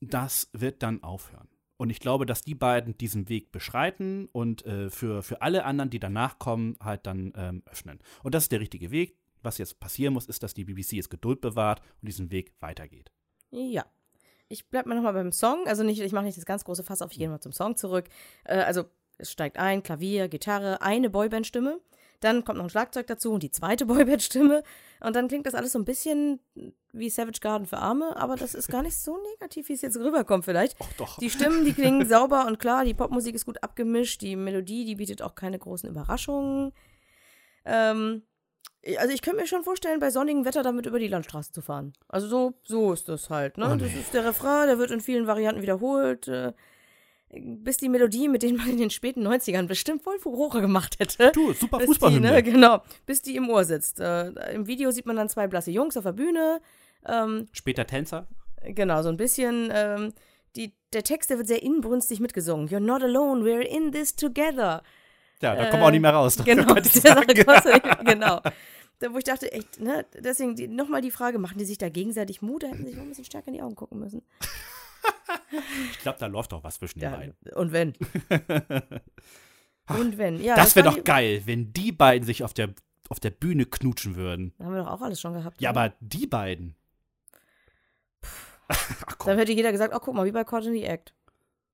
das wird dann aufhören. Und ich glaube, dass die beiden diesen Weg beschreiten und äh, für, für alle anderen, die danach kommen, halt dann ähm, öffnen. Und das ist der richtige Weg. Was jetzt passieren muss, ist, dass die BBC jetzt Geduld bewahrt und diesen Weg weitergeht. Ja. Ich bleibe mal nochmal beim Song. Also nicht, ich mache nicht das ganz große Fass auf, ich gehe mal zum Song zurück. Äh, also es steigt ein, Klavier, Gitarre, eine Boyband-Stimme. Dann kommt noch ein Schlagzeug dazu und die zweite Boyband-Stimme. Und dann klingt das alles so ein bisschen wie Savage Garden für Arme, aber das ist gar nicht so negativ, wie es jetzt rüberkommt vielleicht. Och, doch. Die Stimmen, die klingen sauber und klar, die Popmusik ist gut abgemischt, die Melodie, die bietet auch keine großen Überraschungen. Ähm, also ich könnte mir schon vorstellen, bei sonnigem Wetter damit über die Landstraße zu fahren. Also so, so ist das halt, ne? Oh, nee. Das ist der Refrain, der wird in vielen Varianten wiederholt. Äh, bis die Melodie, mit denen man in den späten 90ern bestimmt voll Furore gemacht hätte. Du, super Fußballhymne. Ne, genau, bis die im Ohr sitzt. Äh, Im Video sieht man dann zwei blasse Jungs auf der Bühne. Ähm, Später Tänzer. Genau, so ein bisschen. Ähm, die, der Text, der wird sehr inbrünstig mitgesungen. You're not alone, we're in this together. Ja, da kommen wir auch nicht mehr raus. Genau, der genau. Da, wo ich dachte, echt, ne, deswegen nochmal die Frage, machen die sich da gegenseitig Mut? Da hätten sie sich noch ein bisschen stärker in die Augen gucken müssen. Ich glaube, da läuft doch was zwischen den Ja, beiden. und wenn. und wenn. Ja, das wäre doch geil, wenn die beiden sich auf der, auf der Bühne knutschen würden. Haben wir doch auch alles schon gehabt. Ja, oder? aber die beiden. Ach Dann hätte jeder gesagt, oh, guck mal, wie bei the Act.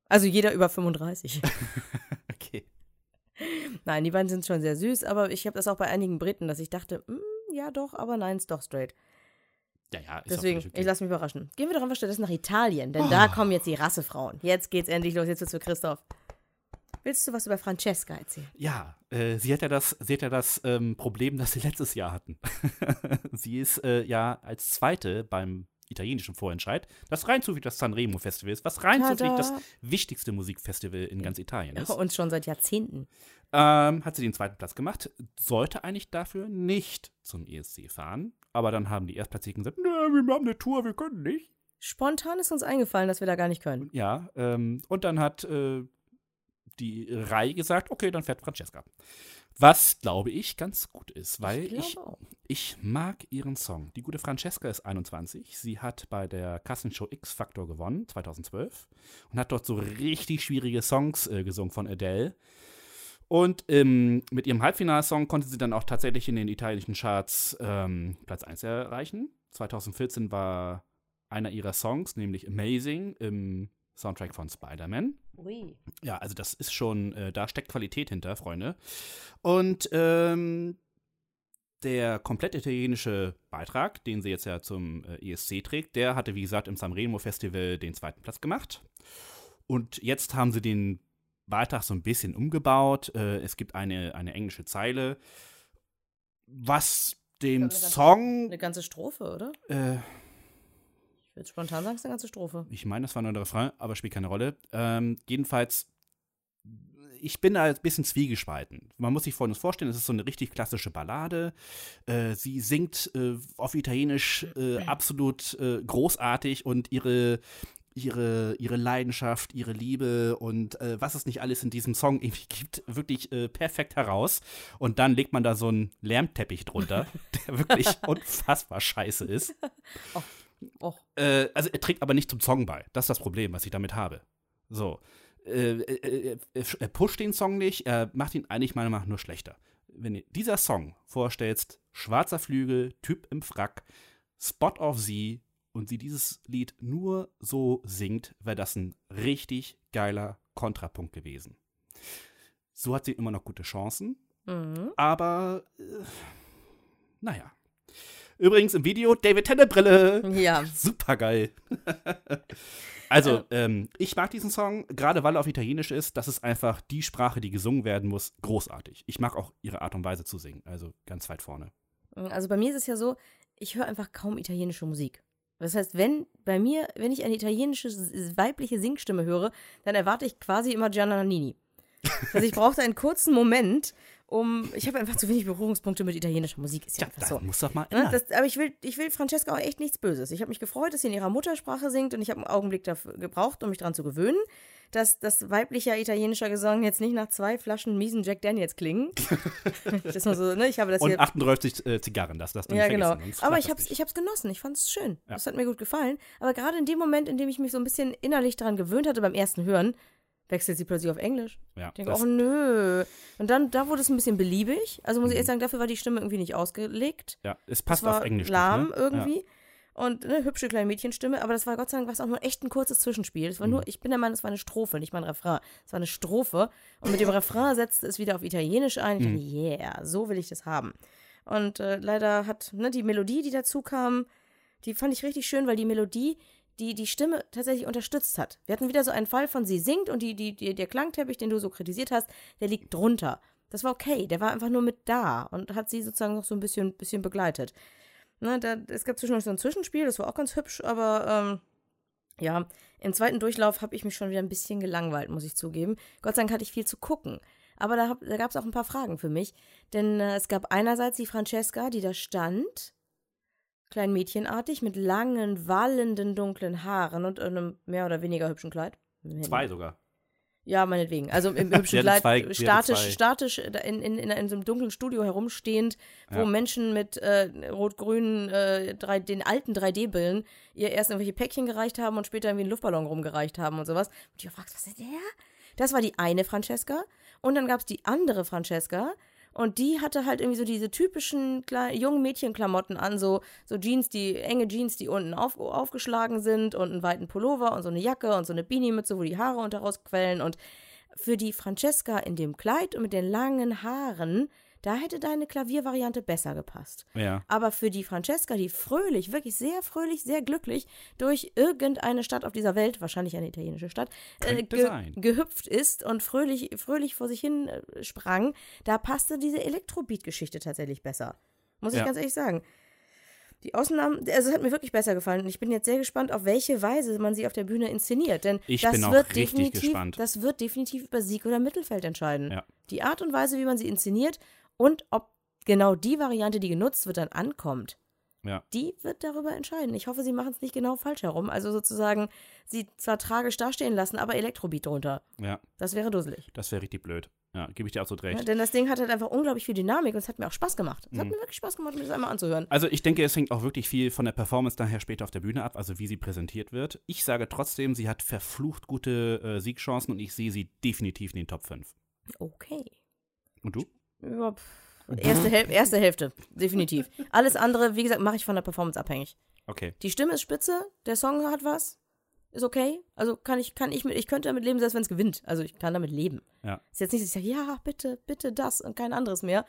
Also jeder über 35. okay. Nein, die beiden sind schon sehr süß, aber ich habe das auch bei einigen Briten, dass ich dachte, mm, ja doch, aber nein, ist doch straight. Ja, ja, ist Deswegen, völlig ich okay. lasse mich überraschen. Gehen wir doch einfach stattdessen nach Italien, denn da kommen jetzt die Rassefrauen. Jetzt geht's endlich los, jetzt wird's für Christoph. Willst du was über Francesca erzählen? Ja, äh, sie hat ja das, sie hat ja das ähm, Problem, das sie letztes Jahr hatten. sie ist äh, ja als Zweite beim italienischen Vorentscheid, das rein zufällig das Sanremo Festival ist, was rein zufällig das wichtigste Musikfestival in ganz Italien ist. Und schon seit Jahrzehnten. Ähm, hat sie den zweiten Platz gemacht, sollte eigentlich dafür nicht zum ESC fahren, aber dann haben die Erstplatzierten gesagt, nö, wir haben eine Tour, wir können nicht. Spontan ist uns eingefallen, dass wir da gar nicht können. Ja, ähm, und dann hat äh, die Reihe gesagt, okay, dann fährt Francesca. Was, glaube ich, ganz gut ist, weil Ich ich, ich mag ihren Song. Die gute Francesca ist 21. Sie hat bei der Kassenshow X Factor gewonnen, 2012. Und hat dort so richtig schwierige Songs äh, gesungen von Adele. Und ähm, mit ihrem Halbfinalsong konnte sie dann auch tatsächlich in den italienischen Charts ähm, Platz 1 erreichen. 2014 war einer ihrer Songs, nämlich Amazing, im Soundtrack von Spider-Man. Ui. Ja, also das ist schon, äh, da steckt Qualität hinter, Freunde. Und ähm, der komplett italienische Beitrag, den sie jetzt ja zum äh, ESC trägt, der hatte, wie gesagt, im Sanremo Festival den zweiten Platz gemacht. Und jetzt haben sie den Beitrag so ein bisschen umgebaut. Äh, es gibt eine, eine englische Zeile, was dem Eine ganze- Song, Eine ganze Strophe, oder? äh, Ich würde spontan sagen, es ist eine ganze Strophe. Ich meine, das war nur der Refrain, aber spielt keine Rolle. Ähm, jedenfalls, ich bin da ein bisschen zwiegespalten. Man muss sich Folgendes vorstellen: Es ist so eine richtig klassische Ballade. Äh, sie singt äh, auf Italienisch äh, absolut äh, großartig und ihre. Ihre, ihre Leidenschaft, ihre Liebe und äh, was es nicht alles in diesem Song irgendwie gibt, wirklich äh, perfekt heraus. Und dann legt man da so einen Lärmteppich drunter, der wirklich unfassbar scheiße ist. Och, Äh, also er trägt aber nicht zum Song bei. Das ist das Problem, was ich damit habe. So. Äh, äh, äh, er pusht den Song nicht, er macht ihn eigentlich meiner Meinung nach nur schlechter. Wenn dir dieser Song vorstellst, schwarzer Flügel, Typ im Frack, Spot auf sie und sie dieses Lied nur so singt, wäre das ein richtig geiler Kontrapunkt gewesen. So hat sie immer noch gute Chancen, mhm. aber äh, naja. Übrigens im Video David Tennant Brille. Ja, Super geil. also, ähm, ich mag diesen Song, gerade weil er auf Italienisch ist. Das ist einfach die Sprache, die gesungen werden muss. Großartig. Ich mag auch ihre Art und Weise zu singen. Also ganz weit vorne. also bei mir ist es ja so, ich höre einfach kaum italienische Musik. Das heißt, wenn bei mir, wenn ich eine italienische weibliche Singstimme höre, dann erwarte ich quasi immer Gianna Nannini. Also ich brauchte einen kurzen Moment, um. Ich habe einfach zu wenig Berührungspunkte mit italienischer Musik. Ist ja, Ja, einfach so. muss doch mal Ne, ändern. das, aber ich will, ich will Francesca auch echt nichts Böses. Ich habe mich gefreut, dass sie in ihrer Muttersprache singt und ich habe einen Augenblick dafür gebraucht, um mich daran zu gewöhnen, dass das weiblicher italienischer Gesang jetzt nicht nach zwei Flaschen miesen Jack Daniels klingen. das ist nur so, ne? Ich habe das und hier. 38 äh, Zigarren, das das Ja, genau. Aber ich hab's, nicht. ich hab's genossen. Ich fand's schön. Ja. Das hat mir gut gefallen. Aber gerade in dem Moment, in dem ich mich so ein bisschen innerlich daran gewöhnt hatte beim ersten Hören, wechselt sie plötzlich auf Englisch. ja, Ich denke, oh nö. Und dann, da wurde es ein bisschen beliebig. Also muss ich Mhm. ehrlich sagen, dafür war die Stimme irgendwie nicht ausgelegt. ja, es passt war auf Englisch. lahm nicht, ne? irgendwie. Und eine hübsche kleine Mädchenstimme, aber das war Gott sei Dank was auch nur echt ein kurzes Zwischenspiel. Das war Mhm. nur, ich bin der Meinung, es war eine Strophe, nicht mal ein Refrain. Es war eine Strophe. Und mit dem Refrain setzte es wieder auf Italienisch ein. Ich Mhm. dachte, yeah, so will ich das haben. Und äh, leider hat ne, die Melodie, die dazu kam, die fand ich richtig schön, weil die Melodie die die Stimme tatsächlich unterstützt hat. Wir hatten wieder so einen Fall von sie singt und die, die, die, der Klangteppich, den du so kritisiert hast, der liegt drunter. Das war okay, der war einfach nur mit da und hat sie sozusagen noch so ein bisschen, bisschen begleitet. Ne, da, es gab zwischendurch so ein Zwischenspiel, das war auch ganz hübsch, aber ähm, Ja, im zweiten Durchlauf habe ich mich schon wieder ein bisschen gelangweilt, muss ich zugeben. Gott sei Dank hatte ich viel zu gucken. Aber da, da gab es auch ein paar Fragen für mich. Denn äh, es gab einerseits die Francesca, die da stand, klein mädchenartig, mit langen, wallenden, dunklen Haaren und einem mehr oder weniger hübschen Kleid. Zwei sogar. Ja, meinetwegen. Also im, im hübschen Kleid, zwei- statisch, statisch in, in, in, in so einem dunklen Studio herumstehend, wo Ja. Menschen mit äh, rot-grünen, äh, den alten 3D-Brillen ihr erst irgendwelche Päckchen gereicht haben und später irgendwie einen Luftballon rumgereicht haben und sowas. Und du fragst, was ist der? Das war die eine Francesca. Und dann gab es die andere Francesca. Und die hatte halt irgendwie so diese typischen jungen Mädchenklamotten an, so, so Jeans, die enge Jeans, die unten auf, aufgeschlagen sind und einen weiten Pullover und so eine Jacke und so eine Beanie-Mütze, wo die Haare unter rausquellen. Und für die Francesca in dem Kleid und mit den langen Haaren, da hätte deine Klaviervariante besser gepasst. Ja. Aber für die Francesca, die fröhlich, wirklich sehr fröhlich, sehr glücklich durch irgendeine Stadt auf dieser Welt, wahrscheinlich eine italienische Stadt, äh, ge sein. gehüpft ist und fröhlich, fröhlich vor sich hin äh, sprang, da passte diese Elektrobeat-Geschichte tatsächlich besser. Muss ich Ja. ganz ehrlich sagen. Die Ausnahmen, also es hat mir wirklich besser gefallen. Und ich bin jetzt sehr gespannt, auf welche Weise man sie auf der Bühne inszeniert. Denn Ich das wird definitiv, gespannt. das wird definitiv über Sieg oder Mittelfeld entscheiden. Ja. Die Art und Weise, wie man sie inszeniert und ob genau die Variante, die genutzt wird, dann ankommt, Ja. die wird darüber entscheiden. Ich hoffe, sie machen es nicht genau falsch herum. Also sozusagen sie zwar tragisch dastehen lassen, aber Elektrobeat drunter. Ja. Das wäre dusselig. Das wäre richtig blöd. Ja, gebe ich dir absolut Ja, recht. denn das Ding hat halt einfach unglaublich viel Dynamik und es hat mir auch Spaß gemacht. Es hat Mhm. mir wirklich Spaß gemacht, mir das einmal anzuhören. Also ich denke, es hängt auch wirklich viel von der Performance nachher später auf der Bühne ab, also wie sie präsentiert wird. Ich sage trotzdem, sie hat verflucht gute äh, Siegchancen und ich sehe sie definitiv in den Top 5. Okay. Und du? Ja, erste, Häl erste Hälfte, definitiv. Alles andere, wie gesagt, mache ich von der Performance abhängig. Okay. Die Stimme ist spitze, der Song hat was, ist okay. Also kann ich, kann ich mit, ich könnte damit leben, selbst wenn es gewinnt. Also ich kann damit leben. Ja. Ist jetzt nicht, dass ich sage, ja, bitte, bitte das und kein anderes mehr.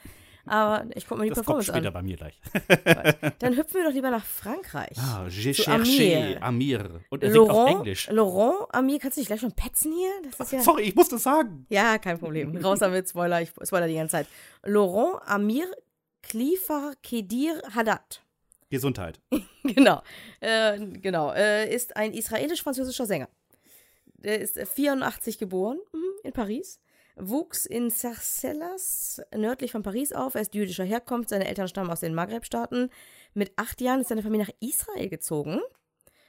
Aber ich gucke mir die Das kommt Performance später an. bei mir gleich. Dann hüpfen wir doch lieber nach Frankreich. Ah, j'ai cherché, Amir. Und er singt auf Laurent, Englisch. Laurent, Amir, kannst du dich gleich schon petzen hier? Das ja. Sorry, ich musste es sagen. Ja, kein Problem. Raus damit, Spoiler, ich spoiler die ganze Zeit. Laurent Amir Klifar Kedir Haddad. Gesundheit. genau. Äh, genau. Äh, ist ein israelisch-französischer Sänger. Der ist 84 geboren mhm, in Paris. Wuchs in Sarcelles, nördlich von Paris auf. Er ist jüdischer Herkunft. Seine Eltern stammen aus den Maghreb-Staaten. Mit acht Jahren ist seine Familie nach Israel gezogen.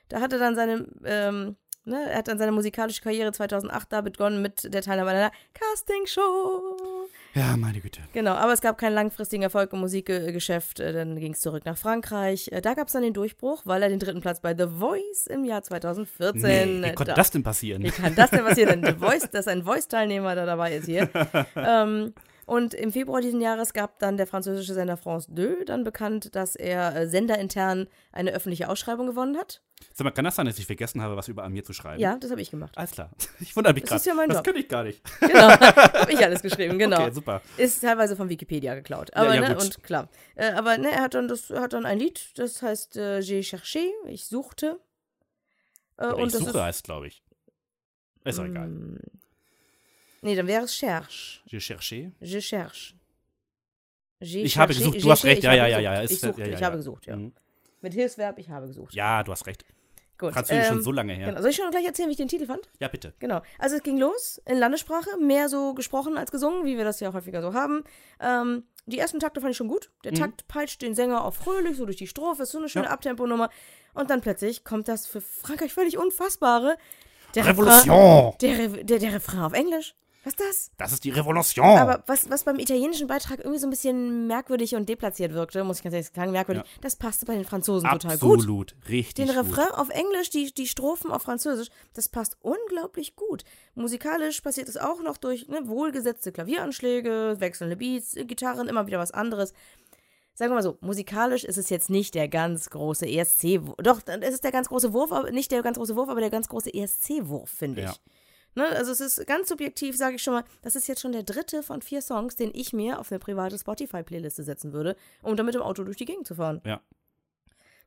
Da hat er dann seine, ähm, ne, er hat dann seine musikalische Karriere 2008 da begonnen mit der Teilnahme an einer Castingshow. Ja, meine Güte. Genau, aber es gab keinen langfristigen Erfolg im Musikgeschäft. Äh, Dann ging es zurück nach Frankreich. Äh, Da gab es dann den Durchbruch, weil er den dritten Platz bei The Voice im Jahr 2014. Nee, wie äh, konnte da- das denn passieren? Wie kann das denn passieren? Denn The Voice, dass ein Voice-Teilnehmer da dabei ist hier. ähm, und im Februar diesen Jahres gab dann der französische Sender France 2 dann bekannt, dass er äh, senderintern eine öffentliche Ausschreibung gewonnen hat. Sag mal, kann das sein, dass ich vergessen habe, was über Amir zu schreiben? Ja, das habe ich gemacht. Alles klar. Ich wundere mich Das gerade. ist ja mein das kann ich gar nicht. Genau, habe ich alles geschrieben, genau. Okay, super. Ist teilweise von Wikipedia geklaut. Aber, ja, ne, gut. und klar. Äh, aber ne, er hat dann, das, hat dann ein Lied, das heißt äh, J'ai cherché, ich suchte. Äh, ich das suche ist, heißt, glaube ich. Ist doch egal. Nee, dann wäre es cherche. Je cherché. Je cherche. J'ai Ich habe gesucht, du hast recht, ja, ja, ja, ja, Ich ist- suchte, ja, ja, ich ja. habe gesucht, ja. Mhm. Mit Hilfsverb, ich habe gesucht. Ja, du hast recht. Gut. Französisch schon ähm, so lange her. Genau. Soll ich schon gleich erzählen, wie ich den Titel fand? Ja, bitte. Genau. Also es ging los in Landessprache, mehr so gesprochen als gesungen, wie wir das ja häufiger so haben. Ähm, die ersten Takte fand ich schon gut. Der Takt peitscht den Sänger auch fröhlich, so durch die Strophe, ist so eine schöne Ja. Abtemponummer. Und dann plötzlich kommt das für Frankreich völlig Unfassbare. Der Revolution! Refrain, der, der, der Refrain auf Englisch. Was ist das? Das ist die Revolution! Aber was, was beim italienischen Beitrag irgendwie so ein bisschen merkwürdig und deplatziert wirkte, muss ich ganz ehrlich sagen, merkwürdig, das passte bei den Franzosen total gut. Absolut. Richtig Den gut. Refrain auf Englisch, die, die Strophen auf Französisch, das passt unglaublich gut. Musikalisch passiert es auch noch durch ne, wohlgesetzte Klavieranschläge, wechselnde Beats, Gitarren, immer wieder was anderes. Sagen wir mal so, musikalisch ist es jetzt nicht der ganz große ESC, -Wurf. doch, es ist der ganz große Wurf, aber nicht der ganz große Wurf, aber der ganz große ESC-Wurf, finde ich. Ne, also es ist ganz subjektiv, sage ich schon mal, das ist jetzt schon der dritte von vier Songs, den ich mir auf eine private Spotify-Playliste setzen würde, um damit im Auto durch die Gegend zu fahren. Ja.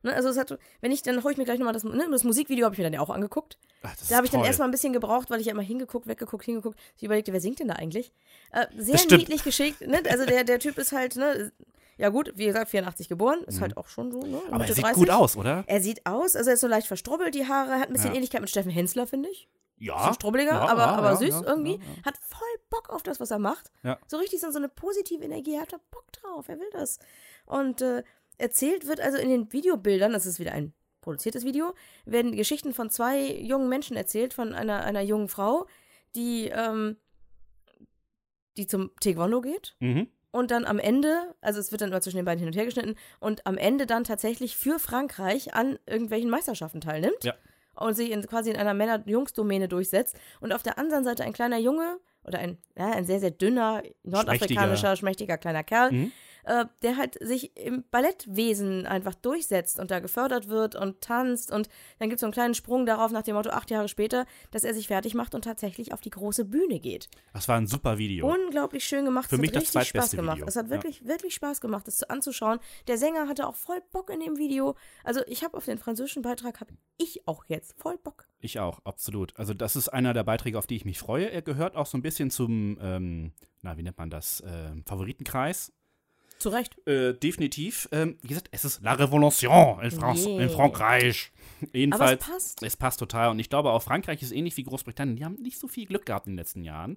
Ne, also es hat, wenn ich, dann hole ich mir gleich nochmal das, ne, das Musikvideo habe ich mir dann ja auch angeguckt. Ach, das Da habe ich dann erstmal ein bisschen gebraucht, weil ich ja immer hingeguckt, weggeguckt, hingeguckt. Ich überlegte, wer singt denn da eigentlich? Äh, sehr niedlich geschickt, ne? Also der, der Typ ist halt, ne? Ja, gut, wie gesagt, 84 geboren, ist halt auch schon so, ne? Mhm. Aber Mitte er sieht 30. gut aus, oder? Er sieht aus, also er ist so leicht verstrubbelt, die Haare, hat ein bisschen Ja. Ähnlichkeit mit Steffen Hensler, finde ich. Ja. Bisschen strubbeliger, Ja, aber, ja, aber süß ja, irgendwie. Hat voll Bock auf das, was er macht. Ja. So richtig so so eine positive Energie. Er hat da Bock drauf. Er will das. Und äh, erzählt wird also in den Videobildern, das ist wieder ein produziertes Video, werden Geschichten von zwei jungen Menschen erzählt, von einer, einer jungen Frau, die, ähm, die zum Taekwondo geht Mhm. und dann am Ende, also es wird dann immer zwischen den beiden hin und her geschnitten und am Ende dann tatsächlich für Frankreich an irgendwelchen Meisterschaften teilnimmt Ja. Und sich in, quasi in einer Männer-Jungs-Domäne durchsetzt und auf der anderen Seite ein kleiner Junge oder ein, ja, ein sehr, sehr dünner, nordafrikanischer, schmächtiger kleiner Kerl, Mhm. Äh, der halt sich im Ballettwesen einfach durchsetzt und da gefördert wird und tanzt und dann gibt es so einen kleinen Sprung darauf nach dem Motto acht Jahre später, dass er sich fertig macht und tatsächlich auf die große Bühne geht. Das war ein super Video. Unglaublich schön gemacht. Für es mich hat das richtig Spaß gemacht. Video. Es hat Ja. wirklich, wirklich Spaß gemacht, das zu- anzuschauen. Der Sänger hatte auch voll Bock in dem Video. Also ich habe auf den französischen Beitrag, habe ich auch jetzt voll Bock. Ich auch, absolut. Also das ist einer der Beiträge, auf die ich mich freue. Er gehört auch so ein bisschen zum, ähm, na, wie nennt man das, ähm, Favoritenkreis. Zu Recht. Äh, definitiv. Ähm, wie gesagt, es ist La Révolution in, France, Yeah. in Frankreich. Aber es Jedenfalls, passt. es passt total. Und ich glaube, auch Frankreich ist ähnlich wie Großbritannien. Die haben nicht so viel Glück gehabt in den letzten Jahren.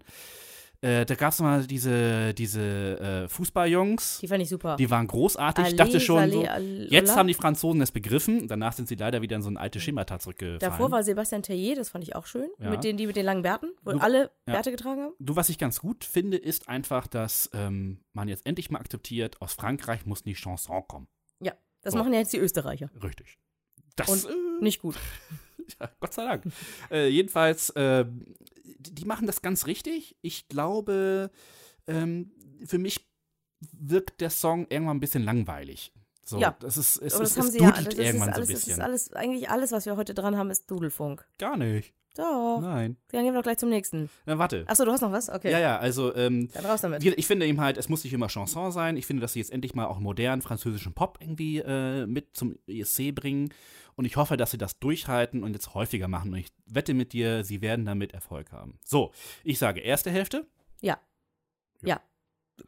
Äh, da gab es mal diese, diese äh, Fußballjungs. Die fand ich super. Die waren großartig. ich dachte schon, allez, so, allez, jetzt haben die Franzosen es begriffen. Danach sind sie leider wieder in so ein altes Schemata zurückgefallen. Davor war Sebastian Tellier, das fand ich auch schön. Ja. Mit den, die mit den langen Bärten, wo Du- alle ja. Bärte getragen haben. Du, was ich ganz gut finde, ist einfach, dass ähm, man jetzt endlich mal akzeptiert, aus Frankreich muss die Chanson kommen. Ja, das So. machen ja jetzt die Österreicher. Richtig. Das, Und äh, Nicht gut. ja, Gott sei Dank. äh, jedenfalls, äh, die, die machen das ganz richtig. Ich glaube, ähm, für mich wirkt der Song irgendwann ein bisschen langweilig. So, Ja. das ist, es, Aber es, das haben es sie ja. Das ist irgendwann alles, so ein das ist bisschen. alles, eigentlich alles, was wir heute dran haben, ist Dudelfunk. Gar nicht. Doch. Nein. Dann gehen wir doch gleich zum nächsten. Na, warte. Achso, du hast noch was? Okay. Ja, ja, also ähm, Dann raus damit. Ich finde eben halt, es muss nicht immer Chanson sein. Ich finde, dass sie jetzt endlich mal auch modernen französischen Pop irgendwie äh, mit zum ESC bringen. Und ich hoffe, dass sie das durchhalten und jetzt häufiger machen. Und ich wette mit dir, sie werden damit Erfolg haben. So, ich sage erste Hälfte. Ja. Ja.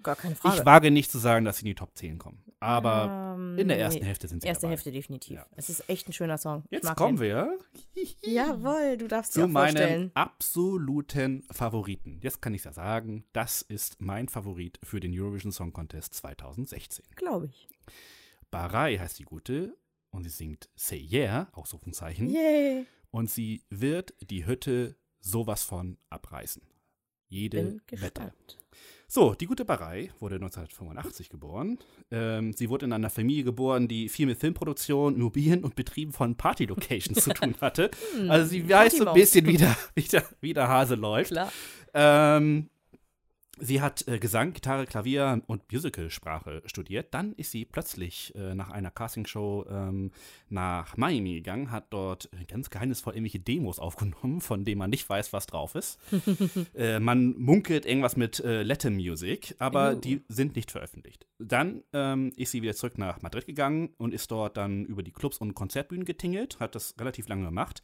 Gar keine Frage. Ich wage nicht zu sagen, dass sie in die Top 10 kommen. Aber Ähm, in der ersten nee. Hälfte sind sie Erste dabei. Hälfte definitiv. Ja. Es ist echt ein schöner Song. Jetzt kommen den. wir Jawohl, du darfst zu auch meinem vorstellen. absoluten Favoriten. Jetzt kann ich ja sagen, das ist mein Favorit für den Eurovision Song Contest 2016. Glaube ich. Barai heißt die gute und sie singt Say Yeah, Ausrufenzeichen. Yay. Und sie wird die Hütte sowas von abreißen. Jede Wette. So, die gute Barei wurde 1985 geboren. Ähm, sie wurde in einer Familie geboren, die viel mit Filmproduktion, Immobilien und Betrieben von Party-Locations zu tun hatte. Also sie weiß so ein bisschen, wie der, wie der, wie der Hase läuft. Klar. Ähm, sie hat äh, Gesang, Gitarre, Klavier und Musicalsprache studiert. Dann ist sie plötzlich äh, nach einer Castingshow ähm, nach Miami gegangen, hat dort äh, ganz geheimnisvoll irgendwelche Demos aufgenommen, von denen man nicht weiß, was drauf ist. äh, man munkelt irgendwas mit äh, Latin Music, aber Uh. die sind nicht veröffentlicht. Dann ähm, ist sie wieder zurück nach Madrid gegangen und ist dort dann über die Clubs und Konzertbühnen getingelt, hat das relativ lange gemacht.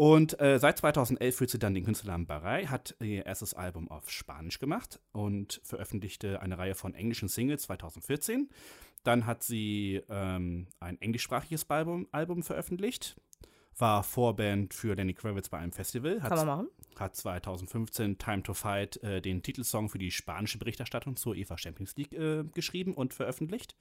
Und äh, seit 2011 führt sie dann den Künstlernamen Barai, hat ihr erstes Album auf Spanisch gemacht und veröffentlichte eine Reihe von englischen Singles 2014. Dann hat sie ähm, ein englischsprachiges Album, Album veröffentlicht, war Vorband für Lenny Kravitz bei einem Festival, Kann man hat, machen. hat 2015 Time to Fight äh, den Titelsong für die spanische Berichterstattung zur EVA Champions League äh, geschrieben und veröffentlicht.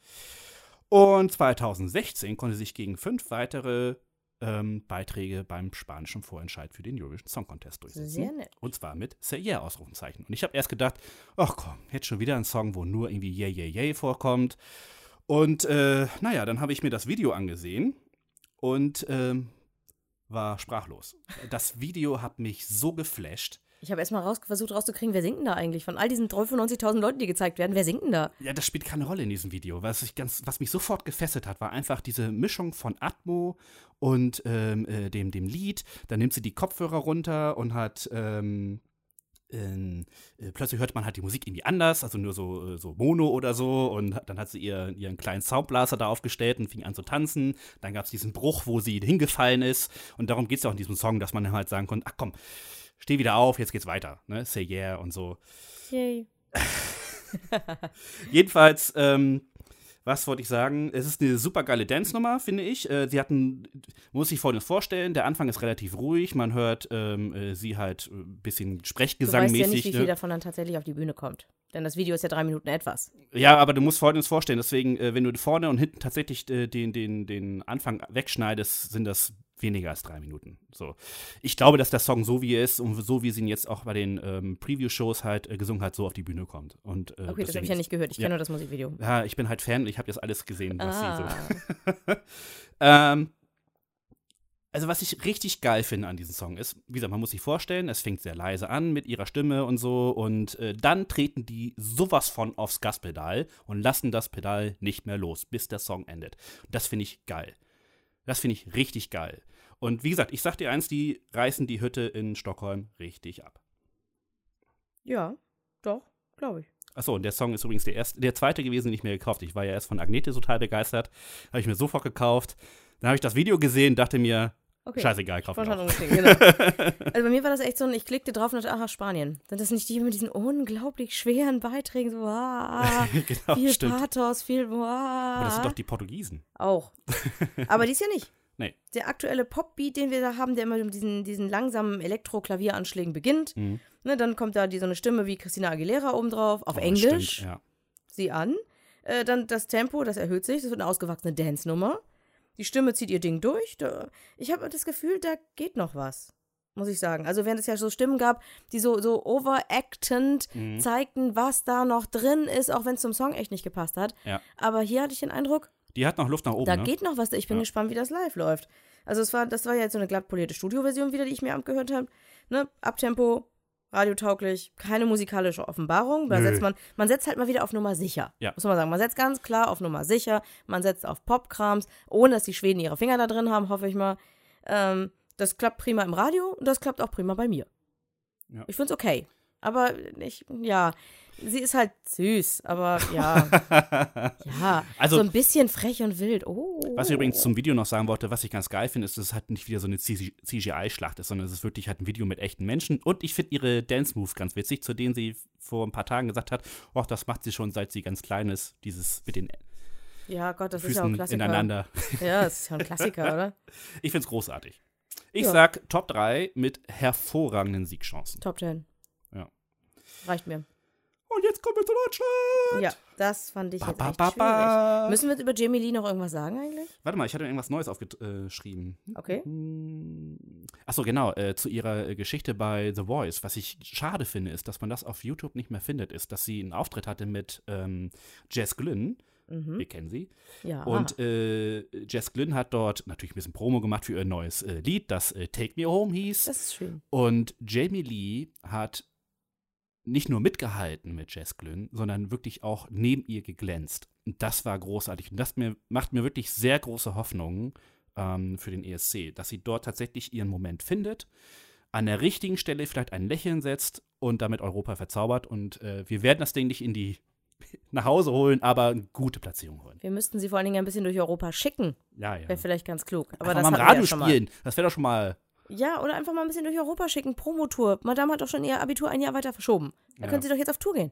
Und 2016 konnte sie sich gegen fünf weitere ähm, Beiträge beim spanischen Vorentscheid für den Eurovision Song Contest durchsetzen. Sehr nett. Und zwar mit Say Yeah Ausrufenzeichen. Und ich habe erst gedacht, ach komm, jetzt schon wieder ein Song, wo nur irgendwie Yeah, Yeah, Yeah vorkommt. Und äh, naja, dann habe ich mir das Video angesehen und ähm, war sprachlos. Das Video hat mich so geflasht. Ich habe erstmal raus, versucht rauszukriegen, wer singt denn da eigentlich? Von all diesen 95.000 Leuten, die gezeigt werden, wer singt denn da? Ja, das spielt keine Rolle in diesem Video. Was, ich ganz, was mich sofort gefesselt hat, war einfach diese Mischung von Atmo und ähm, äh, dem, dem Lied. Dann nimmt sie die Kopfhörer runter und hat. Ähm, ähm, äh, plötzlich hört man halt die Musik irgendwie anders, also nur so, äh, so Mono oder so. Und dann hat sie ihr, ihren kleinen Soundblaster da aufgestellt und fing an zu tanzen. Dann gab es diesen Bruch, wo sie hingefallen ist. Und darum geht es ja auch in diesem Song, dass man halt sagen konnte: Ach komm, steh wieder auf, jetzt geht's weiter. Ne? Say yeah und so. Yay. Jedenfalls ähm, was wollte ich sagen? Es ist eine super geile Dance-Nummer, finde ich. Äh, sie hatten, muss sich folgendes vorstellen: Der Anfang ist relativ ruhig. Man hört ähm, äh, sie halt ein bisschen Sprechgesangmäßig. Du weißt ja nicht, wie viel ne? davon dann tatsächlich auf die Bühne kommt. Denn das Video ist ja drei Minuten etwas. Ja, aber du musst folgendes vorstellen: Deswegen, äh, wenn du vorne und hinten tatsächlich äh, den, den, den Anfang wegschneidest, sind das weniger als drei Minuten. So. Ich glaube, dass der Song so wie er ist und so wie sie ihn jetzt auch bei den ähm, Preview-Shows halt äh, gesungen hat, so auf die Bühne kommt. Und, äh, okay, das habe ich ja nicht gehört. Ich kenne ja. nur das Musikvideo. Ja, ich bin halt Fan. Ich habe jetzt alles gesehen, was Ah. sie so. ähm, also was ich richtig geil finde an diesem Song ist, wie gesagt, man muss sich vorstellen, es fängt sehr leise an mit ihrer Stimme und so und äh, dann treten die sowas von aufs Gaspedal und lassen das Pedal nicht mehr los, bis der Song endet. Das finde ich geil. Das finde ich richtig geil. Und wie gesagt, ich sag dir eins, die reißen die Hütte in Stockholm richtig ab. Ja, doch, glaube ich. Achso, und der Song ist übrigens der erste, der zweite gewesen, den ich mir gekauft. Ich war ja erst von Agnete total begeistert. Habe ich mir sofort gekauft. Dann habe ich das Video gesehen, dachte mir, Okay. scheißegal, kauf Spontan umgeklickt, genau. Also bei mir war das echt so ein, ich klickte drauf und dachte, aha, Spanien. Sind das nicht die mit diesen unglaublich schweren Beiträgen? So, ah, genau, viel stimmt. Pathos, viel, ah. Aber das sind doch die Portugiesen. Auch. Aber dies ja nicht. Nee. Der aktuelle Popbeat, den wir da haben, der immer mit diesen, diesen langsamen Elektro-Klavieranschlägen beginnt. Mhm. Ne, dann kommt da die, so eine Stimme wie Christina Aguilera obendrauf, auf Oh, Englisch. Stimmt, ja. sie an. Äh, dann das Tempo, das erhöht sich. Das wird eine ausgewachsene Dance-Nummer. Die Stimme zieht ihr Ding durch. Da, ich habe das Gefühl, da geht noch was. Muss ich sagen. Also, während es ja so Stimmen gab, die so, so overactend Mhm. zeigten, was da noch drin ist, auch wenn es zum Song echt nicht gepasst hat. Ja. Aber hier hatte ich den Eindruck, Die hat noch Luft nach oben, da ne? geht noch was. Ich bin Ja. gespannt, wie das live läuft. Also, es war, das war ja jetzt so eine glatt polierte Studioversion wieder, die ich mir abgehört habe. Ne? Abtempo, radiotauglich, keine musikalische Offenbarung. Da Nö. setzt man, man setzt halt mal wieder auf Nummer sicher. Ja. Muss man sagen. Man setzt ganz klar auf Nummer sicher. Man setzt auf Popkrams, ohne dass die Schweden ihre Finger da drin haben, hoffe ich mal. Ähm, das klappt prima im Radio und das klappt auch prima bei mir. Ja. Ich finde es okay. Aber ich, ja, sie ist halt süß, aber ja, ja, Also- so ein bisschen frech und wild. Oh. Was ich übrigens zum Video noch sagen wollte, was ich ganz geil finde, ist, dass es halt nicht wieder so eine CGI-Schlacht ist, sondern es ist wirklich halt ein Video mit echten Menschen. Und ich finde ihre Dance-Moves ganz witzig, zu denen sie vor ein paar Tagen gesagt hat, oh, das macht sie schon, seit sie ganz klein ist, dieses mit den Ja, Gott, das ist ja auch ein Füßen Klassiker. ineinander. Ja, das ist ja ein Klassiker, oder? Ich finde es großartig. Ich Ja. sag Top 3 mit hervorragenden Siegchancen. Top 10. Ja. Reicht mir. Und jetzt kommen wir zu Deutschland. Ja, das fand ich Ba, jetzt ba, echt ba, schwierig. Müssen wir jetzt über Jamie Lee noch irgendwas sagen eigentlich? Warte mal, ich hatte irgendwas Neues aufgeschrieben. Okay. Achso, genau, äh, zu ihrer äh, Geschichte bei The Voice. Was ich schade finde, ist, dass man das auf YouTube nicht mehr findet, ist, dass sie einen Auftritt hatte mit ähm, Jess Glynn. Wir kennen sie. Ja. Und äh, Jess Glynn hat dort natürlich ein bisschen Promo gemacht für ihr neues äh, Lied, das äh, Take Me Home hieß. das ist schön. Und Jamie Lee hat nicht nur mitgehalten mit Jess Glynn, sondern wirklich auch neben ihr geglänzt. Und das war großartig. Und das mir, macht mir wirklich sehr große Hoffnungen ähm, für den ESC, dass sie dort tatsächlich ihren Moment findet, an der richtigen Stelle vielleicht ein Lächeln setzt und damit Europa verzaubert. Und äh, wir werden das Ding nicht in die nach Hause holen, aber eine gute Platzierung holen. Wir müssten sie vor allen Dingen ein bisschen durch Europa schicken. Ja, ja. Wäre vielleicht ganz klug. Aber Einfach das mal im Radio ja spielen. Das wäre doch schon mal. Ja, oder einfach mal ein bisschen durch Europa schicken. Promotour. Madame hat doch schon ihr Abitur ein Jahr weiter verschoben. Da Ja. können sie doch jetzt auf Tour gehen.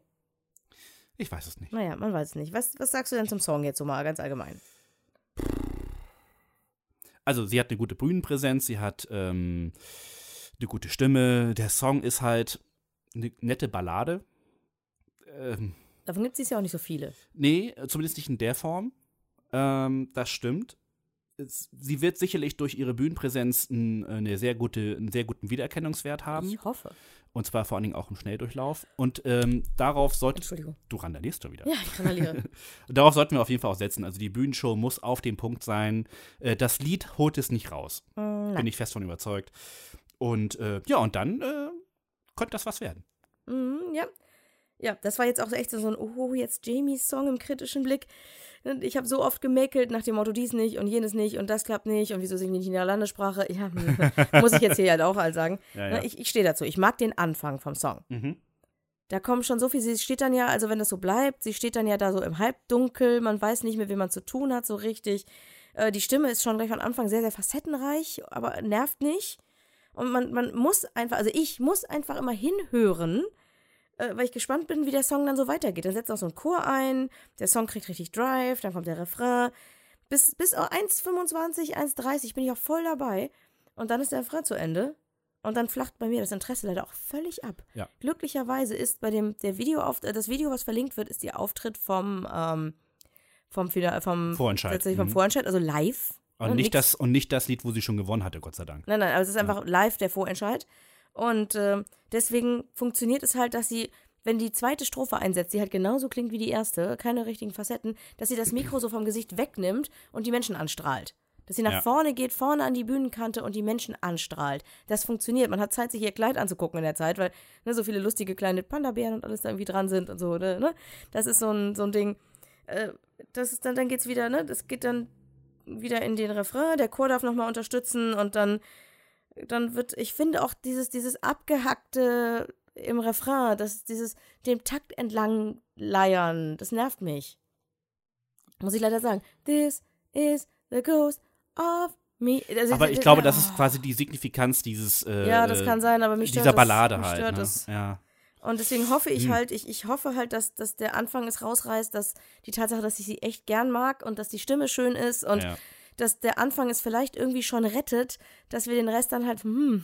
Ich weiß es nicht. Naja, man weiß es nicht. Was, was sagst du denn zum Song jetzt so mal ganz allgemein? also sie hat eine gute Bühnenpräsenz, sie hat ähm, eine gute Stimme. Der Song ist halt eine nette Ballade. Ähm, Davon gibt es ja auch nicht so viele. nee, zumindest nicht in der Form. Ähm, das stimmt. Es, sie wird sicherlich durch ihre Bühnenpräsenz ein, eine sehr gute, einen sehr guten Wiedererkennungswert haben. Ich hoffe. Und zwar vor allen Dingen auch im Schnelldurchlauf. Und ähm, darauf sollte. Entschuldigung. Du randalierst schon wieder. Ja, ich randaliere. Darauf sollten wir auf jeden Fall auch setzen. Also die Bühnenshow muss auf dem Punkt sein. Äh, das Lied holt es nicht raus. Mm, nein. Bin ich fest von überzeugt. Und äh, ja, und dann äh, könnte das was werden. Mhm, ja. Ja, das war jetzt auch echt so ein, oh, jetzt Jamies Song im kritischen Blick. Ich habe so oft gemäkelt nach dem Motto, dies nicht und jenes nicht und das klappt nicht und wieso singe ich nicht in der Landessprache? Ja, muss ich jetzt hier halt auch halt sagen. Ja, ja. Ich, ich stehe dazu. Ich mag den Anfang vom Song. Mhm. Da kommt schon so viel. Sie steht dann ja, also wenn das so bleibt, sie steht dann ja da so im Halbdunkel. Man weiß nicht, mit wem man zu tun hat, so richtig. Äh, die Stimme ist schon gleich von Anfang sehr, sehr facettenreich, aber nervt nicht. Und man, man muss einfach, also ich muss einfach immer hinhören, äh, weil ich gespannt bin, wie der Song dann so weitergeht. Dann setzt auch so ein Chor ein, der Song kriegt richtig Drive, dann kommt der Refrain. Bis, bis 1,25, 1,30 bin ich auch voll dabei. Und dann ist der Refrain zu Ende. Und dann flacht bei mir das Interesse leider auch völlig ab. Ja. Glücklicherweise ist bei dem der Video auf, äh, das Video, was verlinkt wird, ist der Auftritt vom ähm, vom, Fina- vom Vorentscheid. tatsächlich vom Mhm. Vorentscheid, also live. Und Ne, nicht, nix- das, und nicht das Lied, wo sie schon gewonnen hatte, Gott sei Dank. Nein, nein, aber es ist einfach live der Vorentscheid. Und ähm, deswegen funktioniert es halt, dass sie, wenn die zweite Strophe einsetzt, die halt genauso klingt wie die erste, keine richtigen Facetten, dass sie das Mikro so vom Gesicht wegnimmt und die Menschen anstrahlt. Dass sie nach Ja. vorne geht, vorne an die Bühnenkante und die Menschen anstrahlt. Das funktioniert. Man hat Zeit, sich ihr Kleid anzugucken in der Zeit, weil ne, so viele lustige kleine Panda-Bären und alles da irgendwie dran sind und so. Ne? Das ist so ein, so ein Ding. Äh, das ist dann, dann geht's wieder, ne? Das geht dann wieder in den Refrain, der Chor darf nochmal unterstützen und dann, dann wird, ich finde auch dieses, dieses abgehackte im Refrain, das, dieses dem Takt entlang leiern, das nervt mich. Muss ich leider sagen. This is the ghost of me. Also, Aber ich glaube, das ist quasi die Signifikanz dieses äh, Ja, das kann sein, aber mich stört dieser das, Ballade halt. stört Ne? das. Ja. Und deswegen hoffe ich Hm. halt, ich, ich hoffe halt, dass, dass der Anfang es rausreißt, dass die Tatsache, dass ich sie echt gern mag und dass die Stimme schön ist und ja. Dass der Anfang es vielleicht irgendwie schon rettet, dass wir den Rest dann halt, hm.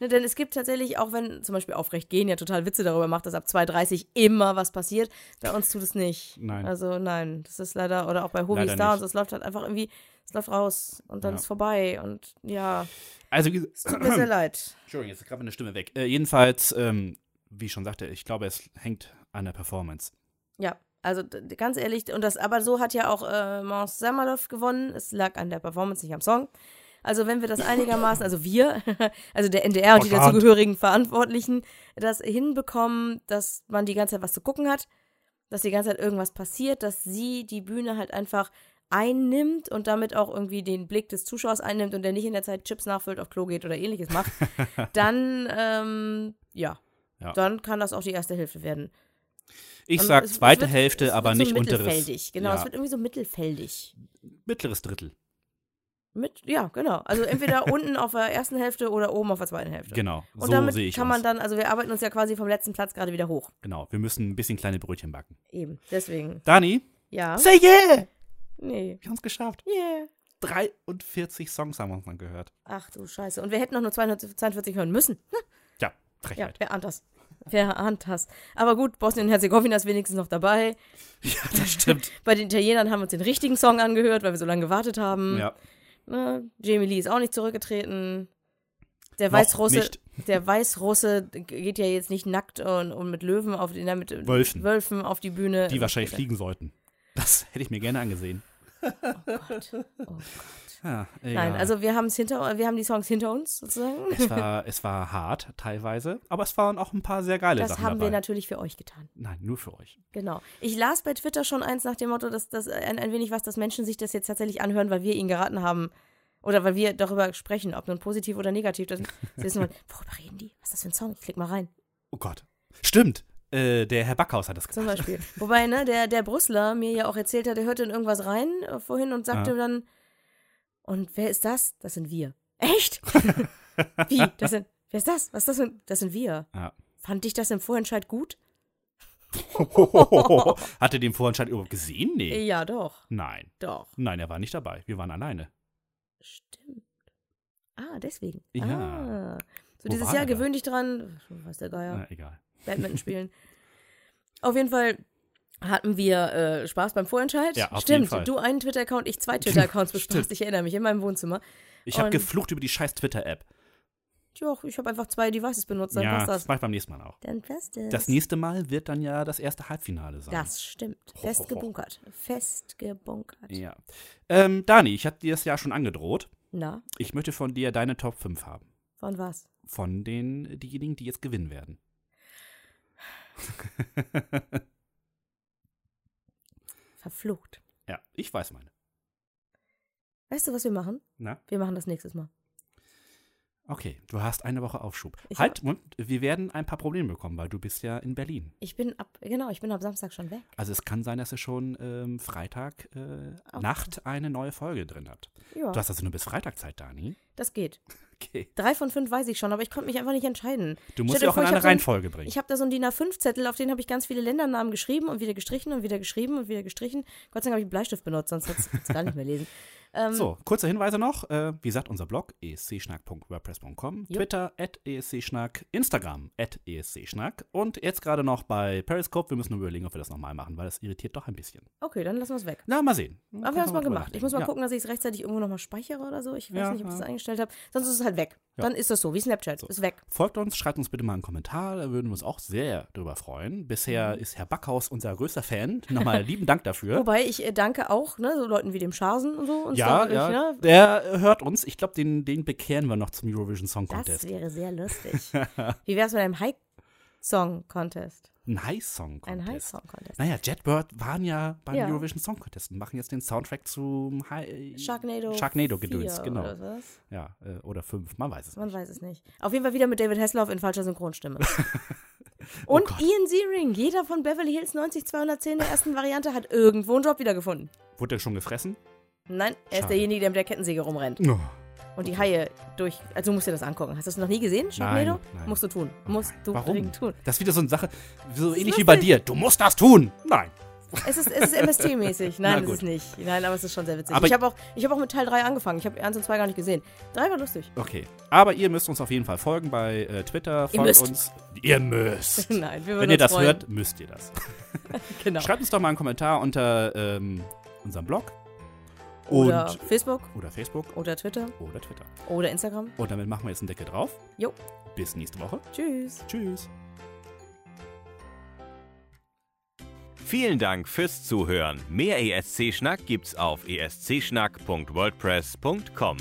Ne, denn es gibt tatsächlich, auch wenn zum Beispiel Aufrecht gehen ja total Witze darüber macht, dass ab 2.30 immer was passiert, bei uns tut es nicht. Nein. Also nein, das ist leider, oder auch bei Leider Star und so, es läuft halt einfach irgendwie, es läuft raus und dann Ja. ist vorbei und ja, Also, es tut mir sehr leid. Entschuldigung, jetzt ist gerade meine Stimme weg. Äh, jedenfalls, ähm, wie ich schon sagte, ich glaube, es hängt an der Performance. Ja, also ganz ehrlich, und das, aber so hat ja auch äh, Mons Samalov gewonnen. Es lag an der Performance, nicht am Song. Also wenn wir das einigermaßen, also wir, also der NDR und die dazugehörigen Verantwortlichen, das hinbekommen, dass man die ganze Zeit was zu gucken hat, dass die ganze Zeit irgendwas passiert, dass sie die Bühne halt einfach einnimmt und damit auch irgendwie den Blick des Zuschauers einnimmt und der nicht in der Zeit Chips nachfüllt, auf Klo geht oder ähnliches macht, dann, ähm, ja, Ja. dann kann das auch die erste Hälfte werden. Ich Und sag es- es zweite wird- Hälfte, es aber nicht so unteres. mittelfeldig. Genau, Ja. es wird irgendwie so mittelfeldig. Mittleres Drittel. Mit, ja, genau. Also entweder unten auf der ersten Hälfte oder oben auf der zweiten Hälfte. Genau. Und so damit sehe ich kann uns. man dann, also wir arbeiten uns ja quasi vom letzten Platz gerade wieder hoch. Genau. Wir müssen ein bisschen kleine Brötchen backen. Eben. Deswegen. Dani, Ja. say yeah! Nee. Wir haben es geschafft. Yeah. 43 Songs haben wir uns dann gehört. Ach du Scheiße. Und wir hätten noch nur 242 hören müssen. Ja, Ja, Frechheit. wer ahnt das? Wer ahnt das? Aber gut, Bosnien und Herzegowina ist wenigstens noch dabei. Ja, das stimmt. Bei den Italienern haben wir uns den richtigen Song angehört, weil wir so lange gewartet haben. ja. Ne? Jamie Lee ist auch nicht zurückgetreten. Der Noch Weißrusse, nicht. der Weißrusse geht ja jetzt nicht nackt und, und mit Löwen auf die, na, mit Wölfen. Wölfen auf die Bühne. Die wahrscheinlich fliegen sollten. Das hätte ich mir gerne angesehen. Oh Gott. Oh Gott. Ja, Nein, also wir haben hinter, wir haben die Songs hinter uns sozusagen. es war, es war hart teilweise, aber es waren auch ein paar sehr geile Das Sachen haben dabei. wir natürlich für euch getan. Nein, nur für euch. Genau. Ich las bei Twitter schon eins nach dem Motto, dass das ein, ein wenig was, dass Menschen sich das jetzt tatsächlich anhören, weil wir ihnen geraten haben. Oder weil wir darüber sprechen, ob nun positiv oder negativ. Das, sie wissen mal, worüber reden die? Was ist das für ein Song? Ich klick mal rein. Oh Gott. Stimmt. Äh, der Herr Backhaus hat das Zum gemacht. Beispiel. Wobei, ne, der, der Brüsseler mir ja auch erzählt hat, er hörte in irgendwas rein äh, vorhin und sagte Ja. dann, und wer ist das? Das sind wir. Echt? Wie? Das sind, wer ist das? Was ist das? Für, das sind wir. Ja. Fand ich das im Vorentscheid gut? Hat er den Vorentscheid überhaupt gesehen? Nee. Ja, doch. Nein. Doch. Nein, er war nicht dabei. Wir waren alleine. Stimmt. Ah, deswegen. Ja. Ah. So Wo dieses Jahr gewöhn dich dran, was der Geier, Na, egal. Badminton spielen. Auf jeden Fall hatten wir äh, Spaß beim Vorentscheid. Ja, auf Stimmt, jeden Fall. du einen Twitter-Account, ich zwei Twitter-Accounts bespaßt. Ich erinnere mich, in meinem Wohnzimmer. Ich habe geflucht über die scheiß Twitter-App. Doch, ich habe einfach zwei Devices benutzt, dann Ja, passt das das. mache ich beim nächsten Mal auch. Dann passt es. Das nächste Mal wird dann ja das erste Halbfinale sein. Das stimmt. Fest gebunkert. Fest gebunkert. Ja. Ähm, Dani, ich hatte dir das ja schon angedroht. Na, Ich möchte von dir deine Top 5 haben. von was? Von den diejenigen, die jetzt gewinnen werden. Verflucht. Ja, ich weiß meine. Weißt du, was wir machen? Na? Wir machen das nächstes Mal. Okay, du hast eine Woche Aufschub. Ich halt, Moment, wir werden ein paar Probleme bekommen, weil du bist ja in Berlin. Ich bin ab, genau, ich bin ab Samstag schon weg. Also es kann sein, dass ihr schon ähm, Freitag äh. Nacht eine neue Folge drin habt. Ja, Du hast also nur bis Freitag Zeit, Dani. das geht. Okay. Drei von fünf weiß ich schon, aber ich konnte mich einfach nicht entscheiden. Du musst ja auch vor, in eine hab so ein- Reihenfolge bringen. Ich habe da so einen DIN A5-Zettel, auf den habe ich ganz viele Ländernamen geschrieben und wieder gestrichen und wieder geschrieben und wieder gestrichen. Gott sei Dank habe ich einen Bleistift benutzt, sonst hätte ich es gar nicht mehr lesen. Ähm, So, kurze Hinweise noch. Äh, wie gesagt, unser Blog escschnack.wordpress.com. Twitter at escschnack, Instagram at escschnack und jetzt gerade noch bei Periscope. Wir müssen nur überlegen, ob wir das nochmal machen, weil das irritiert doch ein bisschen. Okay, dann lassen wir es weg. Na, mal sehen. Aber wir haben es mal gemacht. Ich muss mal ja. gucken, dass ich es rechtzeitig irgendwo nochmal speichere oder so. Ich weiß Ja, nicht, ob ich das eingestellt habe. Sonst ist es halt weg. Dann ist das so, wie Snapchat. Ist weg. Folgt uns, schreibt uns bitte mal einen Kommentar, da würden wir uns auch sehr drüber freuen. Bisher Mhm. ist Herr Backhaus unser größter Fan. Nochmal lieben Dank dafür. Wobei ich äh, danke auch, ne, so Leuten wie dem Charsen und so. Und Ja, so, ja, ne? der hört uns. Ich glaube, den, den bekehren wir noch zum Eurovision Song Das Contest. wäre sehr lustig. wie wäre es mit einem High-Song-Contest? Ein High-Song Ein Contest. High-Song-Contest. Naja, Jetbird waren ja beim Ja. Eurovision Song Contest und machen jetzt den Soundtrack zum High Sharknado. Sharknado-Gedöns, 4 genau. Oder was? Ja, äh, oder fünf, man weiß es Man nicht. weiß es nicht. Auf jeden Fall wieder mit David Hasselhoff in falscher Synchronstimme. Und Oh Gott. Ian Ziering, jeder von Beverly Hills 90210 der ersten Variante hat irgendwo einen Job wiedergefunden. Wurde der schon gefressen? Nein, er Schade. ist derjenige, der mit der Kettensäge rumrennt. Oh. Und die Haie durch. Also du musst dir das angucken. Hast du das noch nie gesehen, Sharknado? Nein. Musst du tun. Musst du Warum? tun. Das ist wieder so eine Sache, so ähnlich wie bei dir. Du musst das tun. Nein. Es ist, es ist MST-mäßig. Nein, gut. ist nicht. Nein, aber es ist schon sehr witzig. Aber- ich habe auch, ich hab auch mit Teil 3 angefangen. Ich habe 1 und 2 gar nicht gesehen. 3 war lustig. Okay. Aber ihr müsst uns auf jeden Fall folgen bei äh, Twitter. Ihr Folgt müsst. uns. Ihr müsst. Nein, wir Wenn ihr das freuen. hört, müsst ihr das. Genau. Schreibt uns doch mal einen Kommentar unter ähm, unserem Blog. Und, Oder Facebook oder Facebook oder Twitter oder Twitter. oder Instagram. Und damit machen wir jetzt einen Deckel drauf. Jo. Bis nächste Woche. Tschüss. Tschüss. Vielen Dank fürs Zuhören. Mehr ESC-Schnack gibt's auf escschnack.wordpress.com.